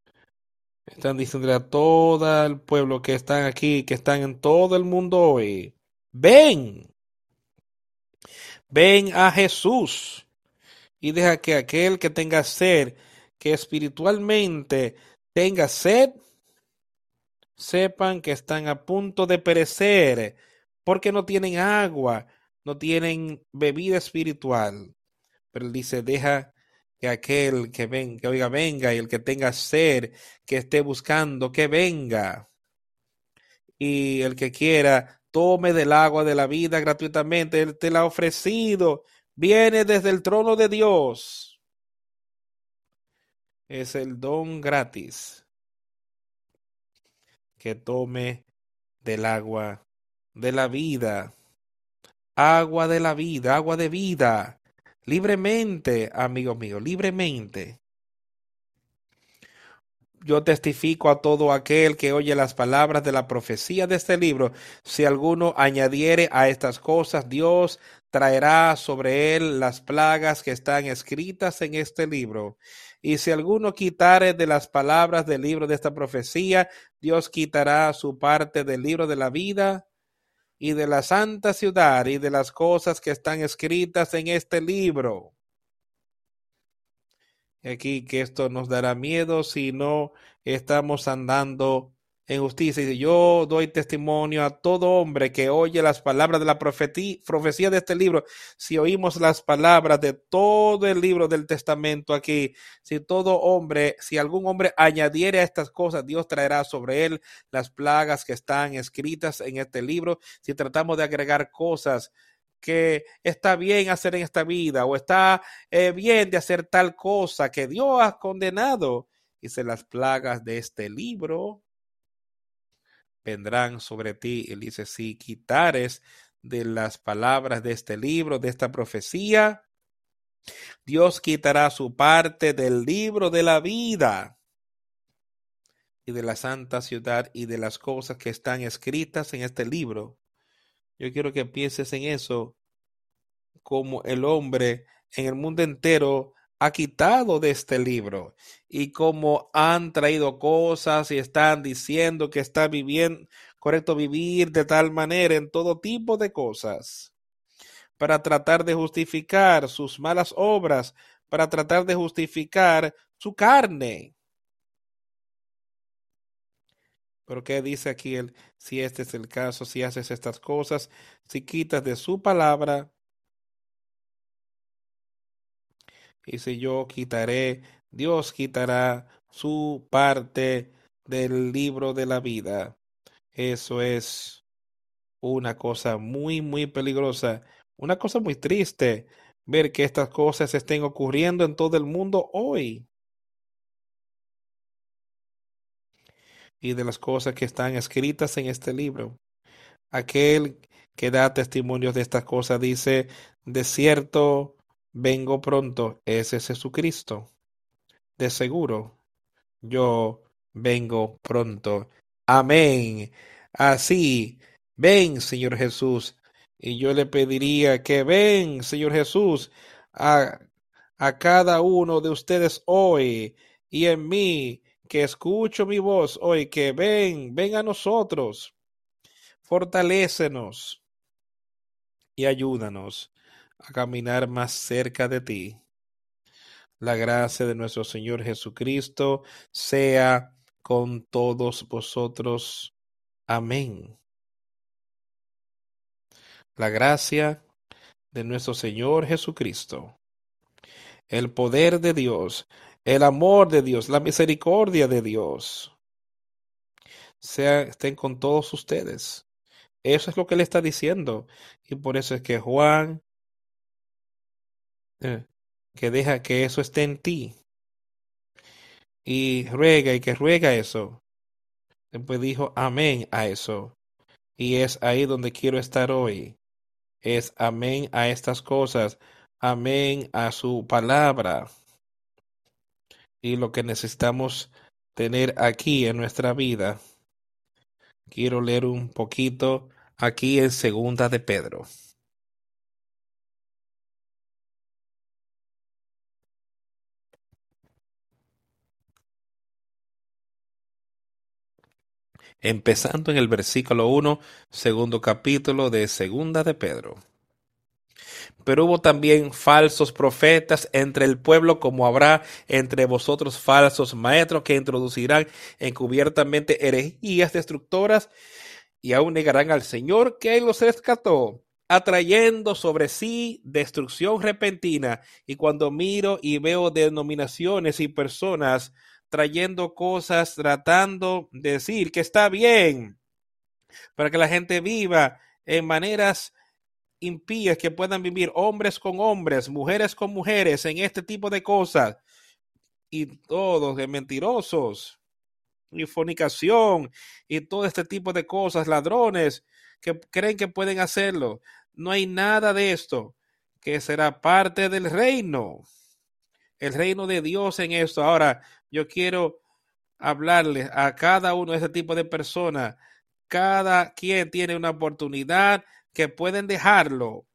están diciendo a todo el pueblo que están aquí, que están en todo el mundo hoy, ven, ven a Jesús y deja que aquel que tenga sed, que espiritualmente tenga sed, sepan que están a punto de perecer porque no tienen agua, no tienen bebida espiritual. Pero él dice, deja que aquel que venga, que oiga, venga, y el que tenga sed, que esté buscando, que venga. Y el que quiera, tome del agua de la vida gratuitamente. Él te la ha ofrecido. Viene desde el trono de Dios. Es el don gratis. Que tome del agua de la vida agua de la vida, agua de vida, libremente, amigo mío, libremente. Yo testifico a todo aquel que oye las palabras de la profecía de este libro. Si alguno añadiere a estas cosas, Dios traerá sobre él las plagas que están escritas en este libro. Y si alguno quitare de las palabras del libro de esta profecía, Dios quitará su parte del libro de la vida y de la santa ciudad y de las cosas que están escritas en este libro. Aquí que esto nos dará miedo si no estamos andando en justicia. Y yo doy testimonio a todo hombre que oye las palabras de la profecía de este libro. Si oímos las palabras de todo el libro del testamento aquí, si todo hombre, si algún hombre añadiere a estas cosas, Dios traerá sobre él las plagas que están escritas en este libro. Si tratamos de agregar cosas que está bien hacer en esta vida o está eh, bien de hacer tal cosa que Dios ha condenado, dice las plagas de este libro vendrán sobre ti. Él dice, si quitares de las palabras de este libro, de esta profecía, Dios quitará su parte del libro de la vida y de la santa ciudad y de las cosas que están escritas en este libro. Yo quiero que pienses en eso como el hombre en el mundo entero ha quitado de este libro y como han traído cosas y están diciendo que está viviendo correcto vivir de tal manera en todo tipo de cosas para tratar de justificar sus malas obras, para tratar de justificar su carne. Pero ¿qué dice aquí él? Si este es el caso, si haces estas cosas, si quitas de su palabra, si yo quitaré, Dios quitará su parte del libro de la vida. Eso es una cosa muy, muy peligrosa, una cosa muy triste ver que estas cosas estén ocurriendo en todo el mundo hoy. Y de las cosas que están escritas en este libro. Aquel que da testimonio de estas cosas dice, de cierto, vengo pronto, ese es Jesucristo. De seguro, yo vengo pronto. Amén. Así, ven, Señor Jesús. Y yo le pediría que ven, Señor Jesús, a, a cada uno de ustedes hoy y en mí, que escucho mi voz hoy, que ven, ven a nosotros, fortalécenos y ayúdanos a caminar más cerca de ti. La gracia de nuestro Señor Jesucristo sea con todos vosotros. Amén. La gracia de nuestro Señor Jesucristo, el poder de Dios, el amor de Dios, la misericordia de Dios, sea, estén con todos ustedes. Eso es lo que le está diciendo. Y por eso es que Juan que deja que eso esté en ti. Y ruega y que ruega eso. Después dijo amén a eso. Y es ahí donde quiero estar hoy. Es amén a estas cosas. Amén a su palabra. Y lo que necesitamos tener aquí en nuestra vida. Quiero leer un poquito aquí en Segunda de Pedro. Empezando en el versículo 1, segundo capítulo de Segunda de Pedro. Pero hubo también falsos profetas entre el pueblo, como habrá entre vosotros falsos maestros que introducirán encubiertamente herejías destructoras y aún negarán al Señor que los rescató, atrayendo sobre sí destrucción repentina. Y cuando miro y veo denominaciones y personas trayendo cosas, tratando de decir que está bien, para que la gente viva en maneras impías que puedan vivir hombres con hombres, mujeres con mujeres, en este tipo de cosas. Y todos de mentirosos, y fornicación, y todo este tipo de cosas, ladrones que creen que pueden hacerlo. No hay nada de esto que será parte del reino. El reino de Dios en esto. Ahora, yo quiero hablarles a cada uno de ese tipo de personas. Cada quien tiene una oportunidad que pueden dejarlo,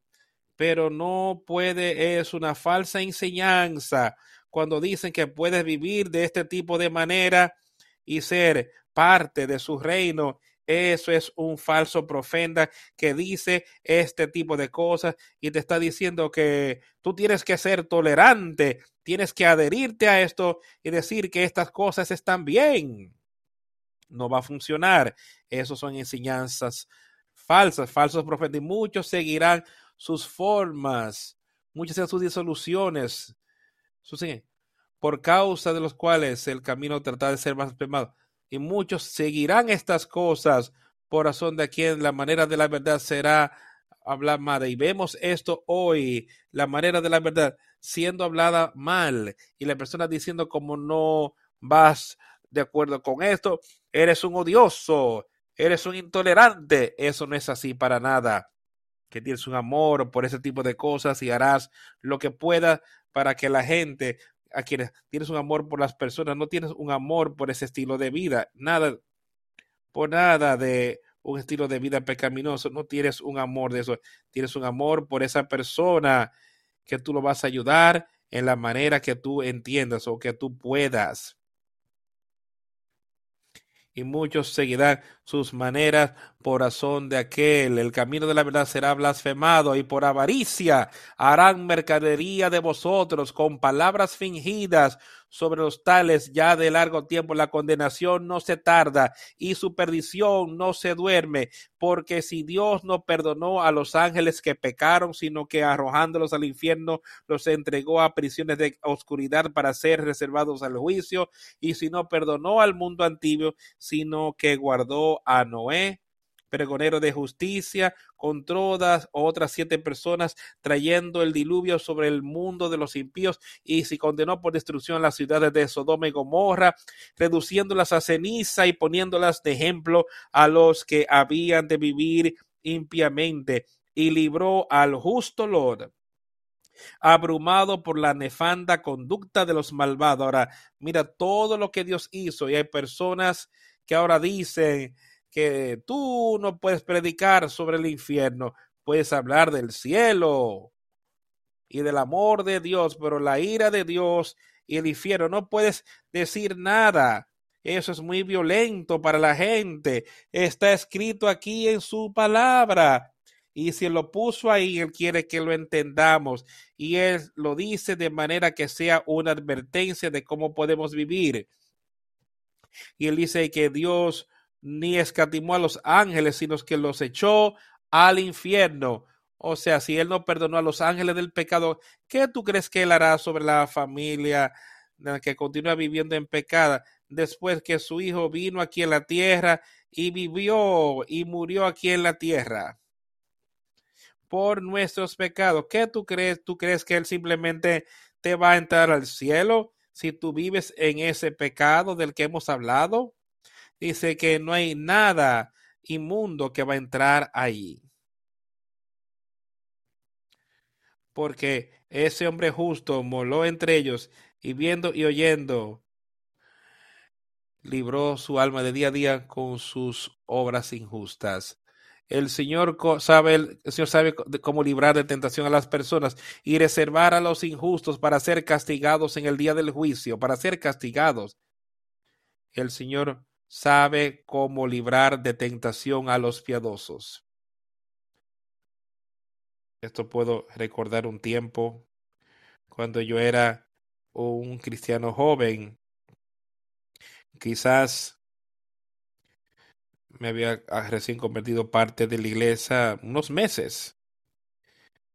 pero no puede, es una falsa enseñanza cuando dicen que puedes vivir de este tipo de manera y ser parte de su reino eso es un falso profeta que dice este tipo de cosas y te está diciendo que tú tienes que ser tolerante, tienes que adherirte a esto y decir que estas cosas están bien. No va a funcionar. Esas son enseñanzas falsas, falsos profetas. Y muchos seguirán sus formas, muchas de sus disoluciones, por causa de los cuales el camino trata de ser más primado y muchos seguirán estas cosas por razón de quien la manera de la verdad será hablar. Y vemos esto hoy, la manera de la verdad siendo hablada mal y la persona diciendo como no vas de acuerdo con esto, eres un odioso, eres un intolerante. Eso no es así para nada. Que tienes un amor por ese tipo de cosas y harás lo que puedas para que la gente a quienes tienes un amor por las personas, no tienes un amor por ese estilo de vida, nada, por nada de un estilo de vida pecaminoso, no tienes un amor de eso, tienes un amor por esa persona que tú lo vas a ayudar en la manera que tú entiendas o que tú puedas y muchos seguirán sus maneras por razón de aquel. El camino de la verdad será blasfemado y por avaricia harán mercadería de vosotros con palabras fingidas sobre los tales ya de largo tiempo. La condenación no se tarda y su perdición no se duerme, porque si Dios no perdonó a los ángeles que pecaron, sino que arrojándolos al infierno los entregó a prisiones de oscuridad para ser reservados al juicio, y si no perdonó al mundo antiguo, sino que guardó a Noé pregonero de justicia, con todas otras siete personas, trayendo el diluvio sobre el mundo de los impíos, y si condenó por destrucción las ciudades de Sodoma y Gomorra, reduciéndolas a ceniza y poniéndolas de ejemplo a los que habían de vivir impiamente, y libró al justo Lord abrumado por la nefanda conducta de los malvados. Ahora, mira todo lo que Dios hizo y hay personas que ahora dicen, que tú no puedes predicar sobre el infierno, puedes hablar del cielo y del amor de Dios, pero la ira de Dios y el infierno no puedes decir nada. Eso es muy violento para la gente. Está escrito aquí en su palabra. Y si lo puso ahí, Él quiere que lo entendamos. Y Él lo dice de manera que sea una advertencia de cómo podemos vivir. Y Él dice que Dios ni escatimó a los ángeles, sino que los echó al infierno. O sea, si él no perdonó a los ángeles del pecado, ¿qué tú crees que él hará sobre la familia que continúa viviendo en pecado después que su hijo vino aquí en la tierra y vivió y murió aquí en la tierra? Por nuestros pecados. ¿Qué tú crees? ¿Tú crees que él simplemente te va a entrar al cielo si tú vives en ese pecado del que hemos hablado? Dice que no hay nada inmundo que va a entrar ahí. Porque ese hombre justo moló entre ellos y viendo y oyendo, libró su alma de día a día con sus obras injustas. El Señor sabe, el Señor sabe cómo librar de tentación a las personas y reservar a los injustos para ser castigados en el día del juicio, para ser castigados. El Señor sabe cómo librar de tentación a los piadosos. Esto puedo recordar un tiempo cuando yo era un cristiano joven. Quizás me había ah, recién convertido parte de la iglesia unos meses.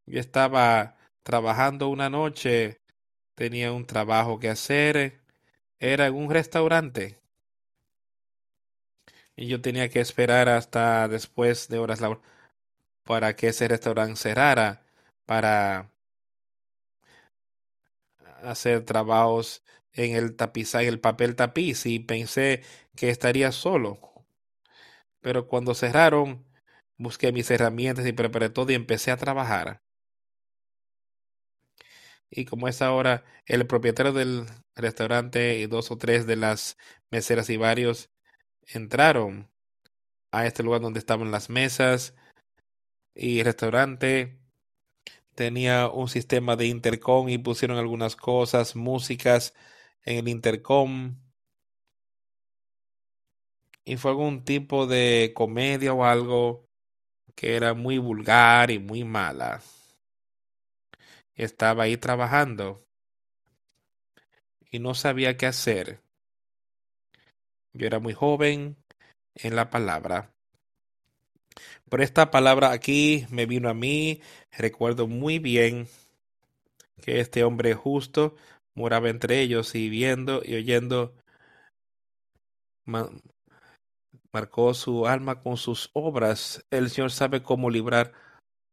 Yo estaba trabajando una noche, tenía un trabajo que hacer, era en un restaurante y yo tenía que esperar hasta después de horas laborales para que ese restaurante cerrara para hacer trabajos en el tapizaje, el papel tapiz y pensé que estaría solo. Pero cuando cerraron, busqué mis herramientas y preparé todo y empecé a trabajar. Y como es ahora, el propietario del restaurante y dos o tres de las meseras y varios entraron a este lugar donde estaban las mesas y el restaurante tenía un sistema de intercom y pusieron algunas cosas, músicas en el intercom. Y fue algún tipo de comedia o algo que era muy vulgar y muy mala. Estaba ahí trabajando y no sabía qué hacer. Yo era muy joven en la palabra. Por esta palabra aquí me vino a mí, recuerdo muy bien que este hombre justo moraba entre ellos y viendo y oyendo marcó su alma con sus obras. El Señor sabe cómo librar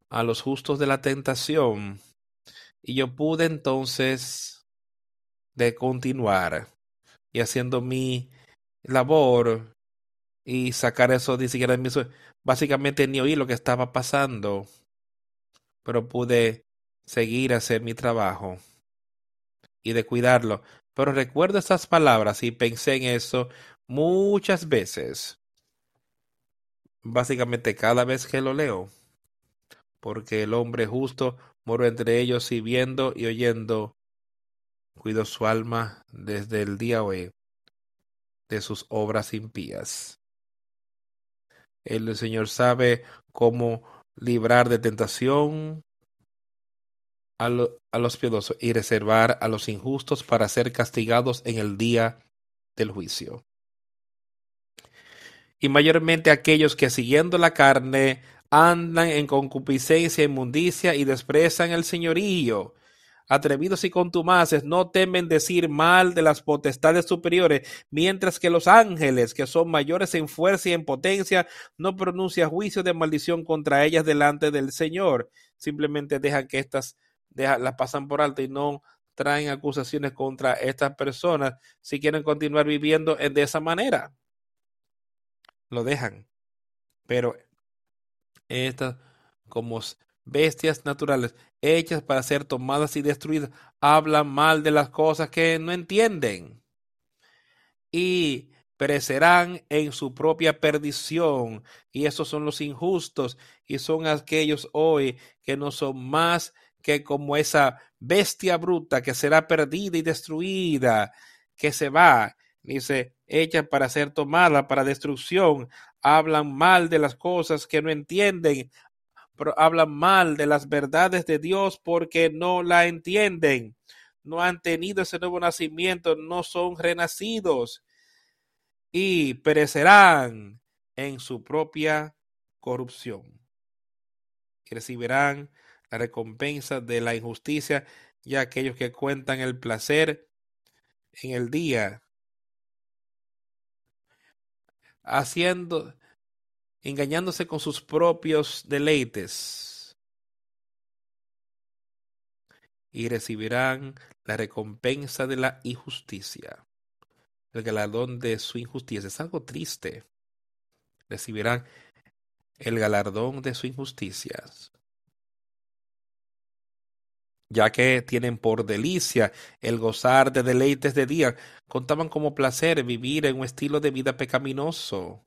a los justos de la tentación. Y yo pude entonces de continuar y haciendo mi labor y sacar eso ni siquiera de básicamente ni oí lo que estaba pasando, pero pude seguir hacer mi trabajo y de cuidarlo. Pero recuerdo esas palabras y pensé en eso muchas veces. Básicamente cada vez que lo leo. Porque el hombre justo moró entre ellos y viendo y oyendo cuidó su alma desde el día hoy de sus obras impías. El Señor sabe cómo librar de tentación a, lo, a, los piadosos y reservar a los injustos para ser castigados en el día del juicio. Y mayormente aquellos que siguiendo la carne andan en concupiscencia, inmundicia y desprecian el señorío. Atrevidos y contumaces no temen decir mal de las potestades superiores, mientras que los ángeles, que son mayores en fuerza y en potencia, no pronuncian juicio de maldición contra ellas delante del Señor. Simplemente dejan que estas las pasan por alto y no traen acusaciones contra estas personas si quieren continuar viviendo de esa manera. Lo dejan. Pero estas como bestias naturales hechas para ser tomadas y destruidas. Hablan mal de las cosas que no entienden y perecerán en su propia perdición. Y esos son los injustos y son aquellos hoy que no son más que como esa bestia bruta que será perdida y destruida que se va dice hecha para ser tomada para destrucción. Hablan mal de las cosas que no entienden, hablan mal de las verdades de Dios porque no la entienden, no han tenido ese nuevo nacimiento, no son renacidos y perecerán en su propia corrupción. Y recibirán la recompensa de la injusticia y aquellos que cuentan el placer en el día haciendo, engañándose con sus propios deleites. Y recibirán la recompensa de la injusticia, el galardón de su injusticia. Es algo triste. Recibirán el galardón de su injusticia ya que tienen por delicia el gozar de deleites de día, contaban como placer vivir en un estilo de vida pecaminoso.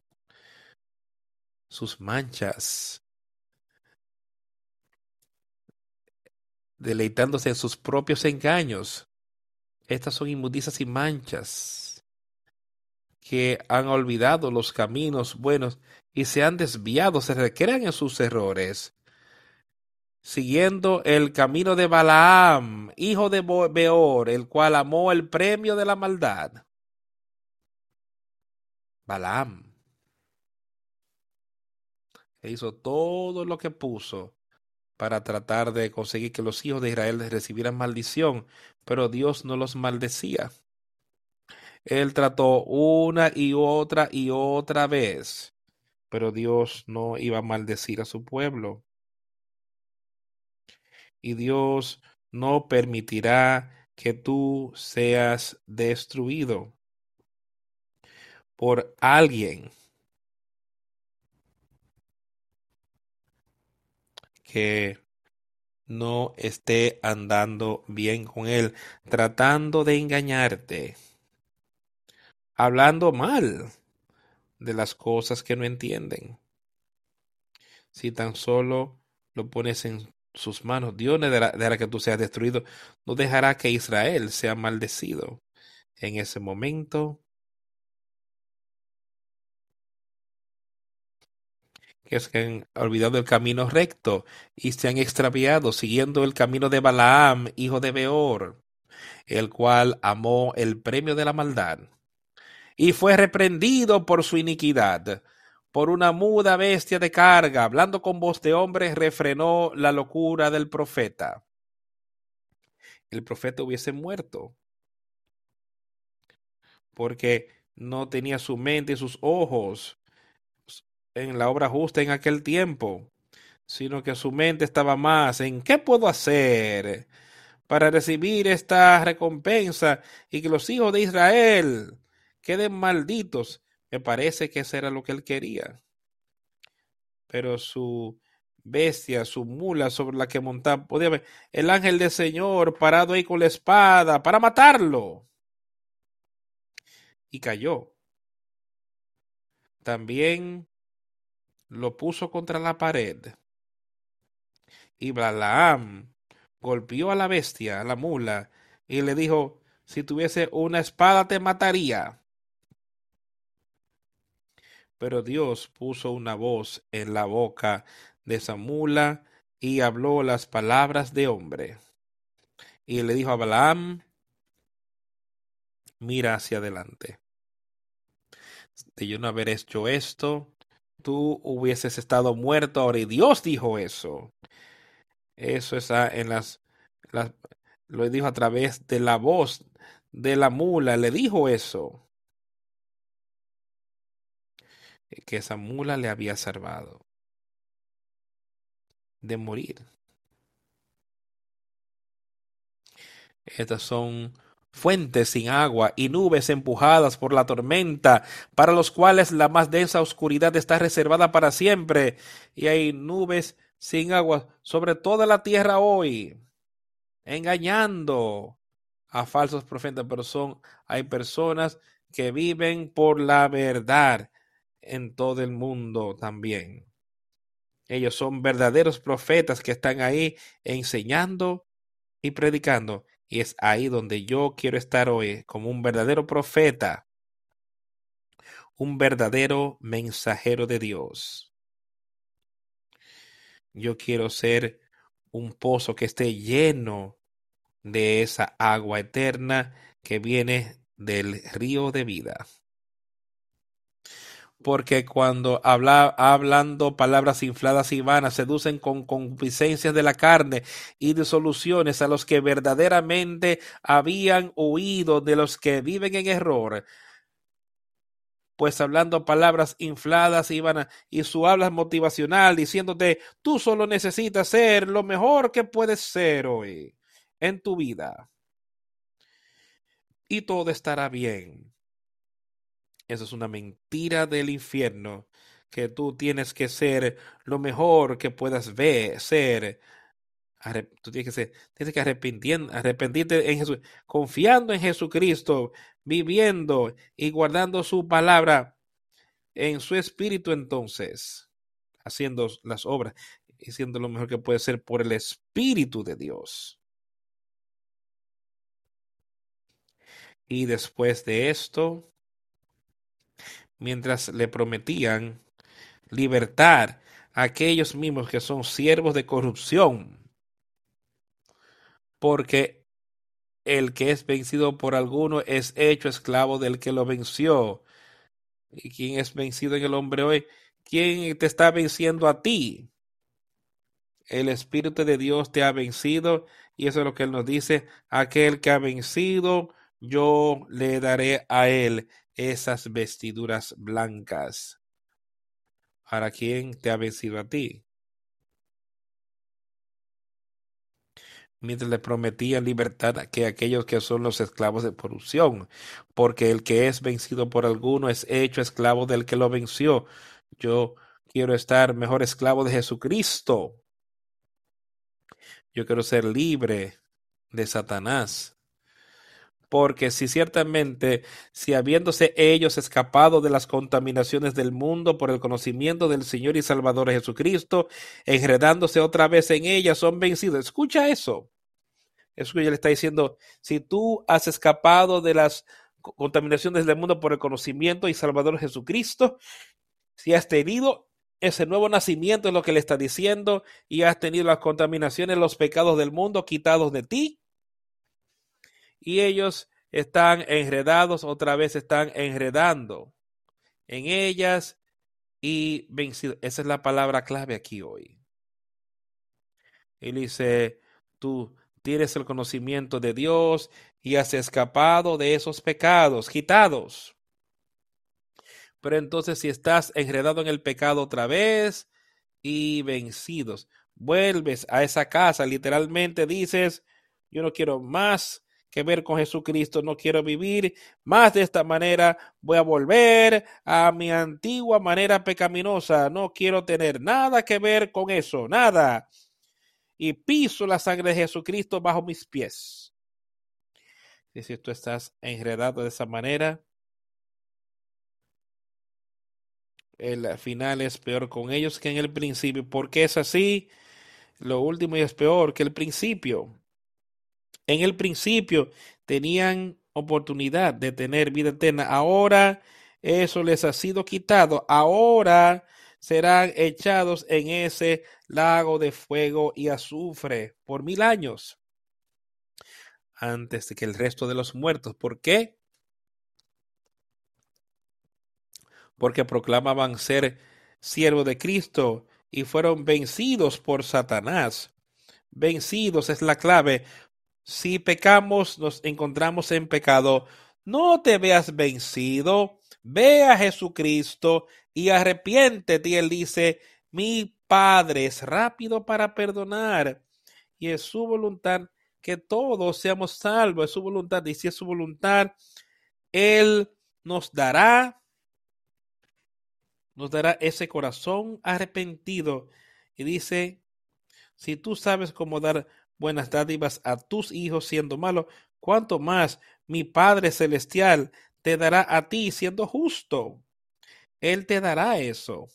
Sus manchas, deleitándose en sus propios engaños. Estas son inmundicias y manchas que han olvidado los caminos buenos y se han desviado, se recrean en sus errores siguiendo el camino de Balaam, hijo de Beor, el cual amó el premio de la maldad. Balaam e hizo todo lo que puso para tratar de conseguir que los hijos de Israel recibieran maldición, pero Dios no los maldecía. Él trató una y otra y otra vez, pero Dios no iba a maldecir a su pueblo y Dios no permitirá que tú seas destruido por alguien que no esté andando bien con él, tratando de engañarte, hablando mal de las cosas que no entienden. Si tan solo lo pones en sus manos. Dios no dejará que tú seas destruido. No dejará que Israel sea maldecido. En ese momento, que se han olvidado el camino recto y se han extraviado siguiendo el camino de Balaam, hijo de Beor, el cual amó el premio de la maldad y fue reprendido por su iniquidad por una muda bestia de carga, hablando con voz de hombre, refrenó la locura del profeta. El profeta hubiese muerto, porque no tenía su mente y sus ojos en la obra justa en aquel tiempo, sino que su mente estaba más en qué puedo hacer para recibir esta recompensa y que los hijos de Israel queden malditos me parece que eso era lo que él quería. Pero su bestia, su mula sobre la que montaba, podía ver el ángel del Señor parado ahí con la espada para matarlo. Y cayó. También lo puso contra la pared. Y Balaam golpeó a la bestia, a la mula, y le dijo, si tuviese una espada te mataría. Pero Dios puso una voz en la boca de esa mula y habló las palabras de hombre. Y le dijo a Balaam, mira hacia adelante. De yo no haber hecho esto, tú hubieses estado muerto ahora. Y Dios dijo eso. Eso está en las, las lo dijo a través de la voz de la mula, le dijo eso. Que esa mula le había salvado de morir. Estas son fuentes sin agua y nubes empujadas por la tormenta, para los cuales la más densa oscuridad está reservada para siempre, y hay nubes sin agua sobre toda la tierra hoy, engañando a falsos profetas, pero son, hay personas que viven por la verdad en todo el mundo también. Ellos son verdaderos profetas que están ahí enseñando y predicando. Y es ahí donde yo quiero estar hoy, como un verdadero profeta, un verdadero mensajero de Dios. Yo quiero ser un pozo que esté lleno de esa agua eterna que viene del río de vida porque cuando habla, hablando palabras infladas y vanas seducen con concupiscencias de la carne y disoluciones a los que verdaderamente habían huido de los que viven en error. Pues hablando palabras infladas y vanas y su habla motivacional diciéndote tú solo necesitas ser lo mejor que puedes ser hoy en tu vida y todo estará bien eso es una mentira del infierno, que tú tienes que ser lo mejor que puedas ver, ser. Tú tienes que, ser, tienes que arrepentirte en Jesús, confiando en Jesucristo, viviendo y guardando su palabra en su espíritu entonces, haciendo las obras y siendo lo mejor que puede ser por el espíritu de Dios. Y después de esto, mientras le prometían libertar a aquellos mismos que son siervos de corrupción, porque el que es vencido por alguno es hecho esclavo del que lo venció. ¿Y quién es vencido en el hombre hoy? ¿Quién te está venciendo a ti? El Espíritu de Dios te ha vencido y eso es lo que Él nos dice. Aquel que ha vencido, yo le daré a Él esas vestiduras blancas. ¿Para quién te ha vencido a ti? Mientras le prometía libertad a que aquellos que son los esclavos de corrupción, porque el que es vencido por alguno es hecho esclavo del que lo venció. Yo quiero estar mejor esclavo de Jesucristo. Yo quiero ser libre de Satanás porque si ciertamente, si habiéndose ellos escapado de las contaminaciones del mundo por el conocimiento del Señor y Salvador Jesucristo, enredándose otra vez en ellas, son vencidos. Escucha eso. Eso que ya le está diciendo, si tú has escapado de las contaminaciones del mundo por el conocimiento y Salvador Jesucristo, si has tenido ese nuevo nacimiento es lo que le está diciendo y has tenido las contaminaciones, los pecados del mundo quitados de ti, y ellos están enredados, otra vez están enredando en ellas y vencidos. Esa es la palabra clave aquí hoy. Él dice, tú tienes el conocimiento de Dios y has escapado de esos pecados, quitados. Pero entonces si estás enredado en el pecado otra vez y vencidos, vuelves a esa casa, literalmente dices, yo no quiero más que ver con Jesucristo. No quiero vivir más de esta manera. Voy a volver a mi antigua manera pecaminosa. No quiero tener nada que ver con eso, nada. Y piso la sangre de Jesucristo bajo mis pies. Y si tú estás enredado de esa manera, el final es peor con ellos que en el principio. porque es así? Lo último es peor que el principio. En el principio tenían oportunidad de tener vida eterna. Ahora eso les ha sido quitado. Ahora serán echados en ese lago de fuego y azufre por mil años antes de que el resto de los muertos. ¿Por qué? Porque proclamaban ser siervos de Cristo y fueron vencidos por Satanás. Vencidos es la clave. Si pecamos, nos encontramos en pecado. No te veas vencido. Ve a Jesucristo y arrepiéntete. Y él dice, mi Padre es rápido para perdonar y es su voluntad que todos seamos salvos, es su voluntad. Y si es su voluntad, Él nos dará, nos dará ese corazón arrepentido. Y dice, si tú sabes cómo dar buenas dádivas a tus hijos siendo malos, cuánto más mi Padre Celestial te dará a ti siendo justo. Él te dará eso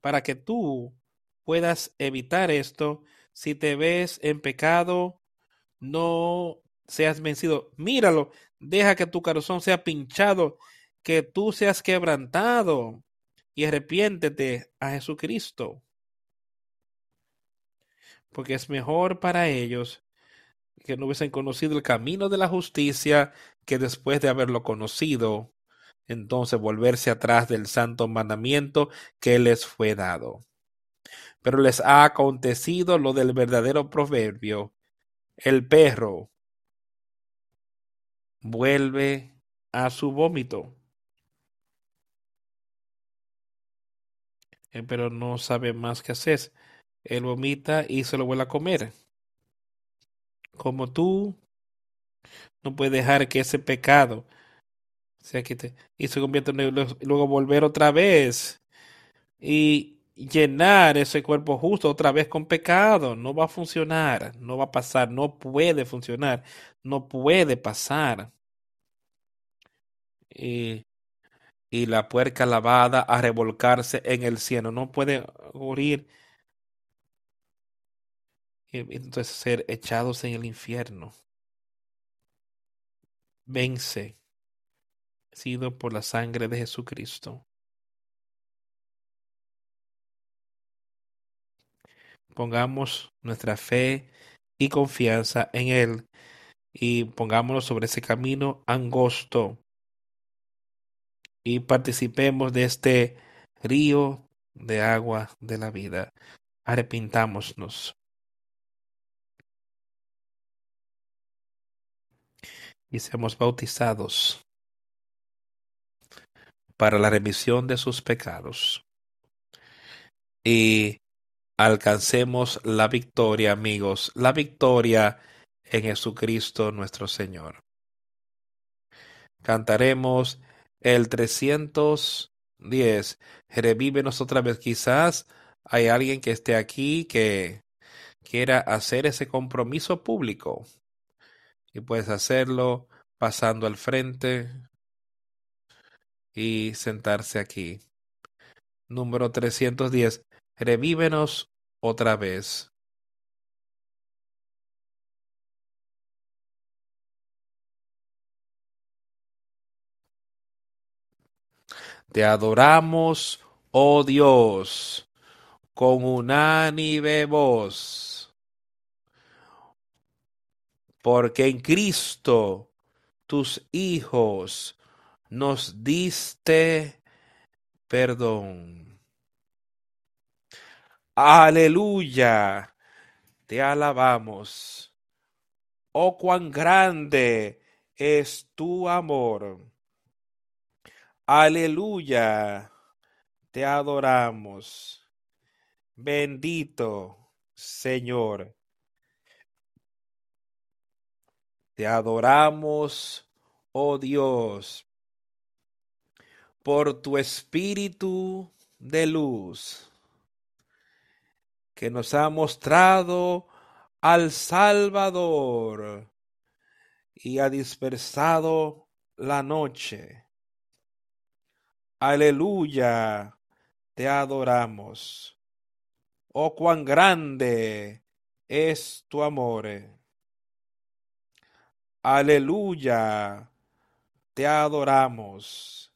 para que tú puedas evitar esto si te ves en pecado, no seas vencido. Míralo, deja que tu corazón sea pinchado, que tú seas quebrantado y arrepiéntete a Jesucristo. Porque es mejor para ellos que no hubiesen conocido el camino de la justicia que después de haberlo conocido, entonces volverse atrás del santo mandamiento que les fue dado pero les ha acontecido lo del verdadero proverbio. El perro vuelve a su vómito. Eh, pero no sabe más qué hacer. Él vomita y se lo vuelve a comer. Como tú no puedes dejar que ese pecado se quite y se convierta en luego volver otra vez y llenar ese cuerpo justo otra vez con pecado. No va a funcionar, no va a pasar, no puede funcionar, no puede pasar. Y, y la puerca lavada a revolcarse en el cielo, no puede morir. Y entonces ser echados en el infierno. Vence, sido por la sangre de Jesucristo. pongamos nuestra fe y confianza en Él y pongámonos sobre ese camino angosto y participemos de este río de agua de la vida. Arrepintámonos. Y seamos bautizados para la remisión de sus pecados. Y alcancemos la victoria, amigos, la victoria en Jesucristo nuestro Señor. Cantaremos el 310. Revívenos otra vez. Quizás hay alguien que esté aquí que quiera hacer ese compromiso público. Y puedes hacerlo pasando al frente y sentarse aquí. Número 310 revívenos otra vez. Te adoramos, oh Dios, con unánime voz, porque en Cristo, tus hijos, nos diste perdón. Aleluya. Te alabamos. Oh, cuán grande es tu amor. Aleluya. Te adoramos. Bendito Señor. Te adoramos, oh Dios, por tu espíritu de luz que nos ha mostrado al Salvador y ha dispersado la noche. Aleluya, te adoramos. Oh, cuán grande es tu amor. Aleluya, te adoramos.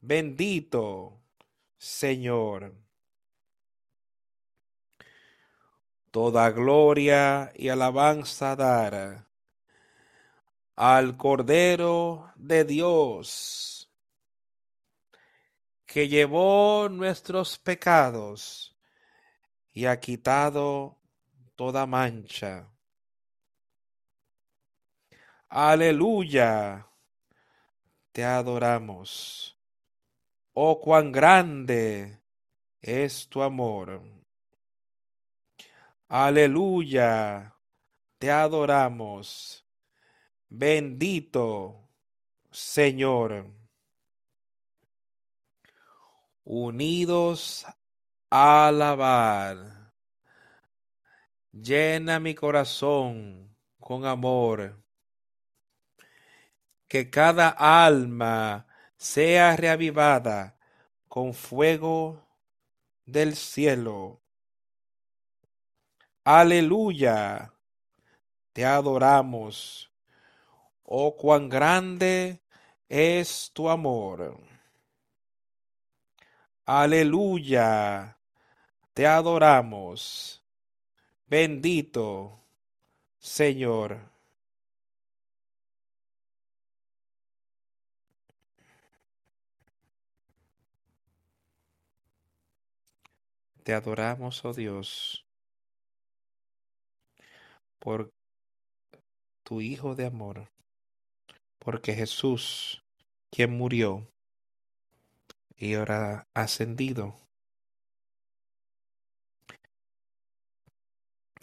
Bendito Señor. Toda gloria y alabanza dar al Cordero de Dios, que llevó nuestros pecados y ha quitado toda mancha. Aleluya, te adoramos. Oh, cuán grande es tu amor. Aleluya, te adoramos. Bendito Señor. Unidos a alabar. Llena mi corazón con amor. Que cada alma sea reavivada con fuego del cielo. Aleluya, te adoramos. Oh, cuán grande es tu amor. Aleluya, te adoramos. Bendito Señor. Te adoramos, oh Dios, por tu Hijo de amor, porque Jesús, quien murió y ahora ascendido,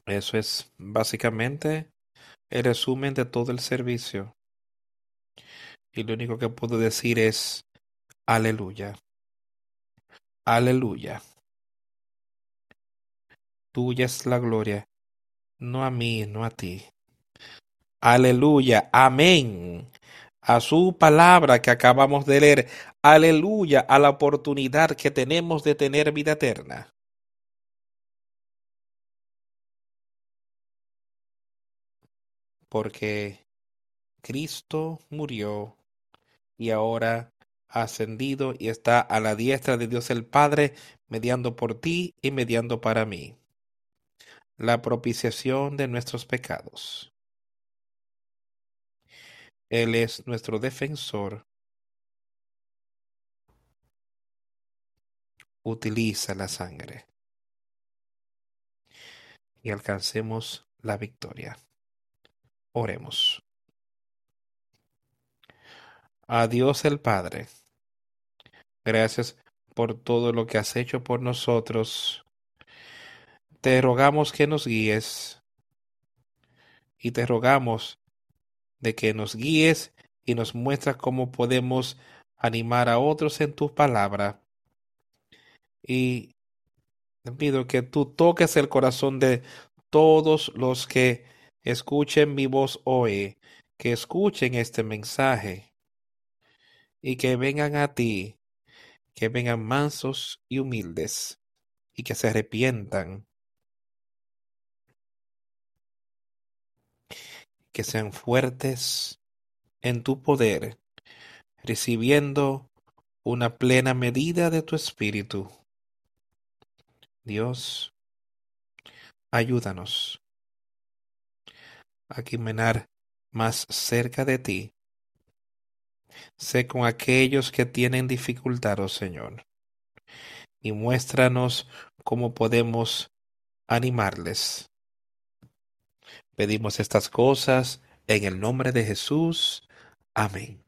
eso es básicamente el resumen de todo el servicio. Y lo único que puedo decir es, aleluya, aleluya. Tuya es la gloria, no a mí, no a ti. Aleluya, amén. A su palabra que acabamos de leer. Aleluya a la oportunidad que tenemos de tener vida eterna. Porque Cristo murió y ahora ha ascendido y está a la diestra de Dios el Padre, mediando por ti y mediando para mí la propiciación de nuestros pecados. Él es nuestro defensor. Utiliza la sangre y alcancemos la victoria. Oremos. A Dios el Padre, gracias por todo lo que has hecho por nosotros te rogamos que nos guíes y te rogamos de que nos guíes y nos muestras cómo podemos animar a otros en tu palabra. Y te pido que tú toques el corazón de todos los que escuchen mi voz hoy, que escuchen este mensaje y que vengan a ti, que vengan mansos y humildes y que se arrepientan que sean fuertes en tu poder, recibiendo una plena medida de tu espíritu. Dios, ayúdanos a caminar más cerca de ti. Sé con aquellos que tienen dificultad, oh Señor, y muéstranos cómo podemos animarles Pedimos estas cosas en el nombre de Jesús. Amén.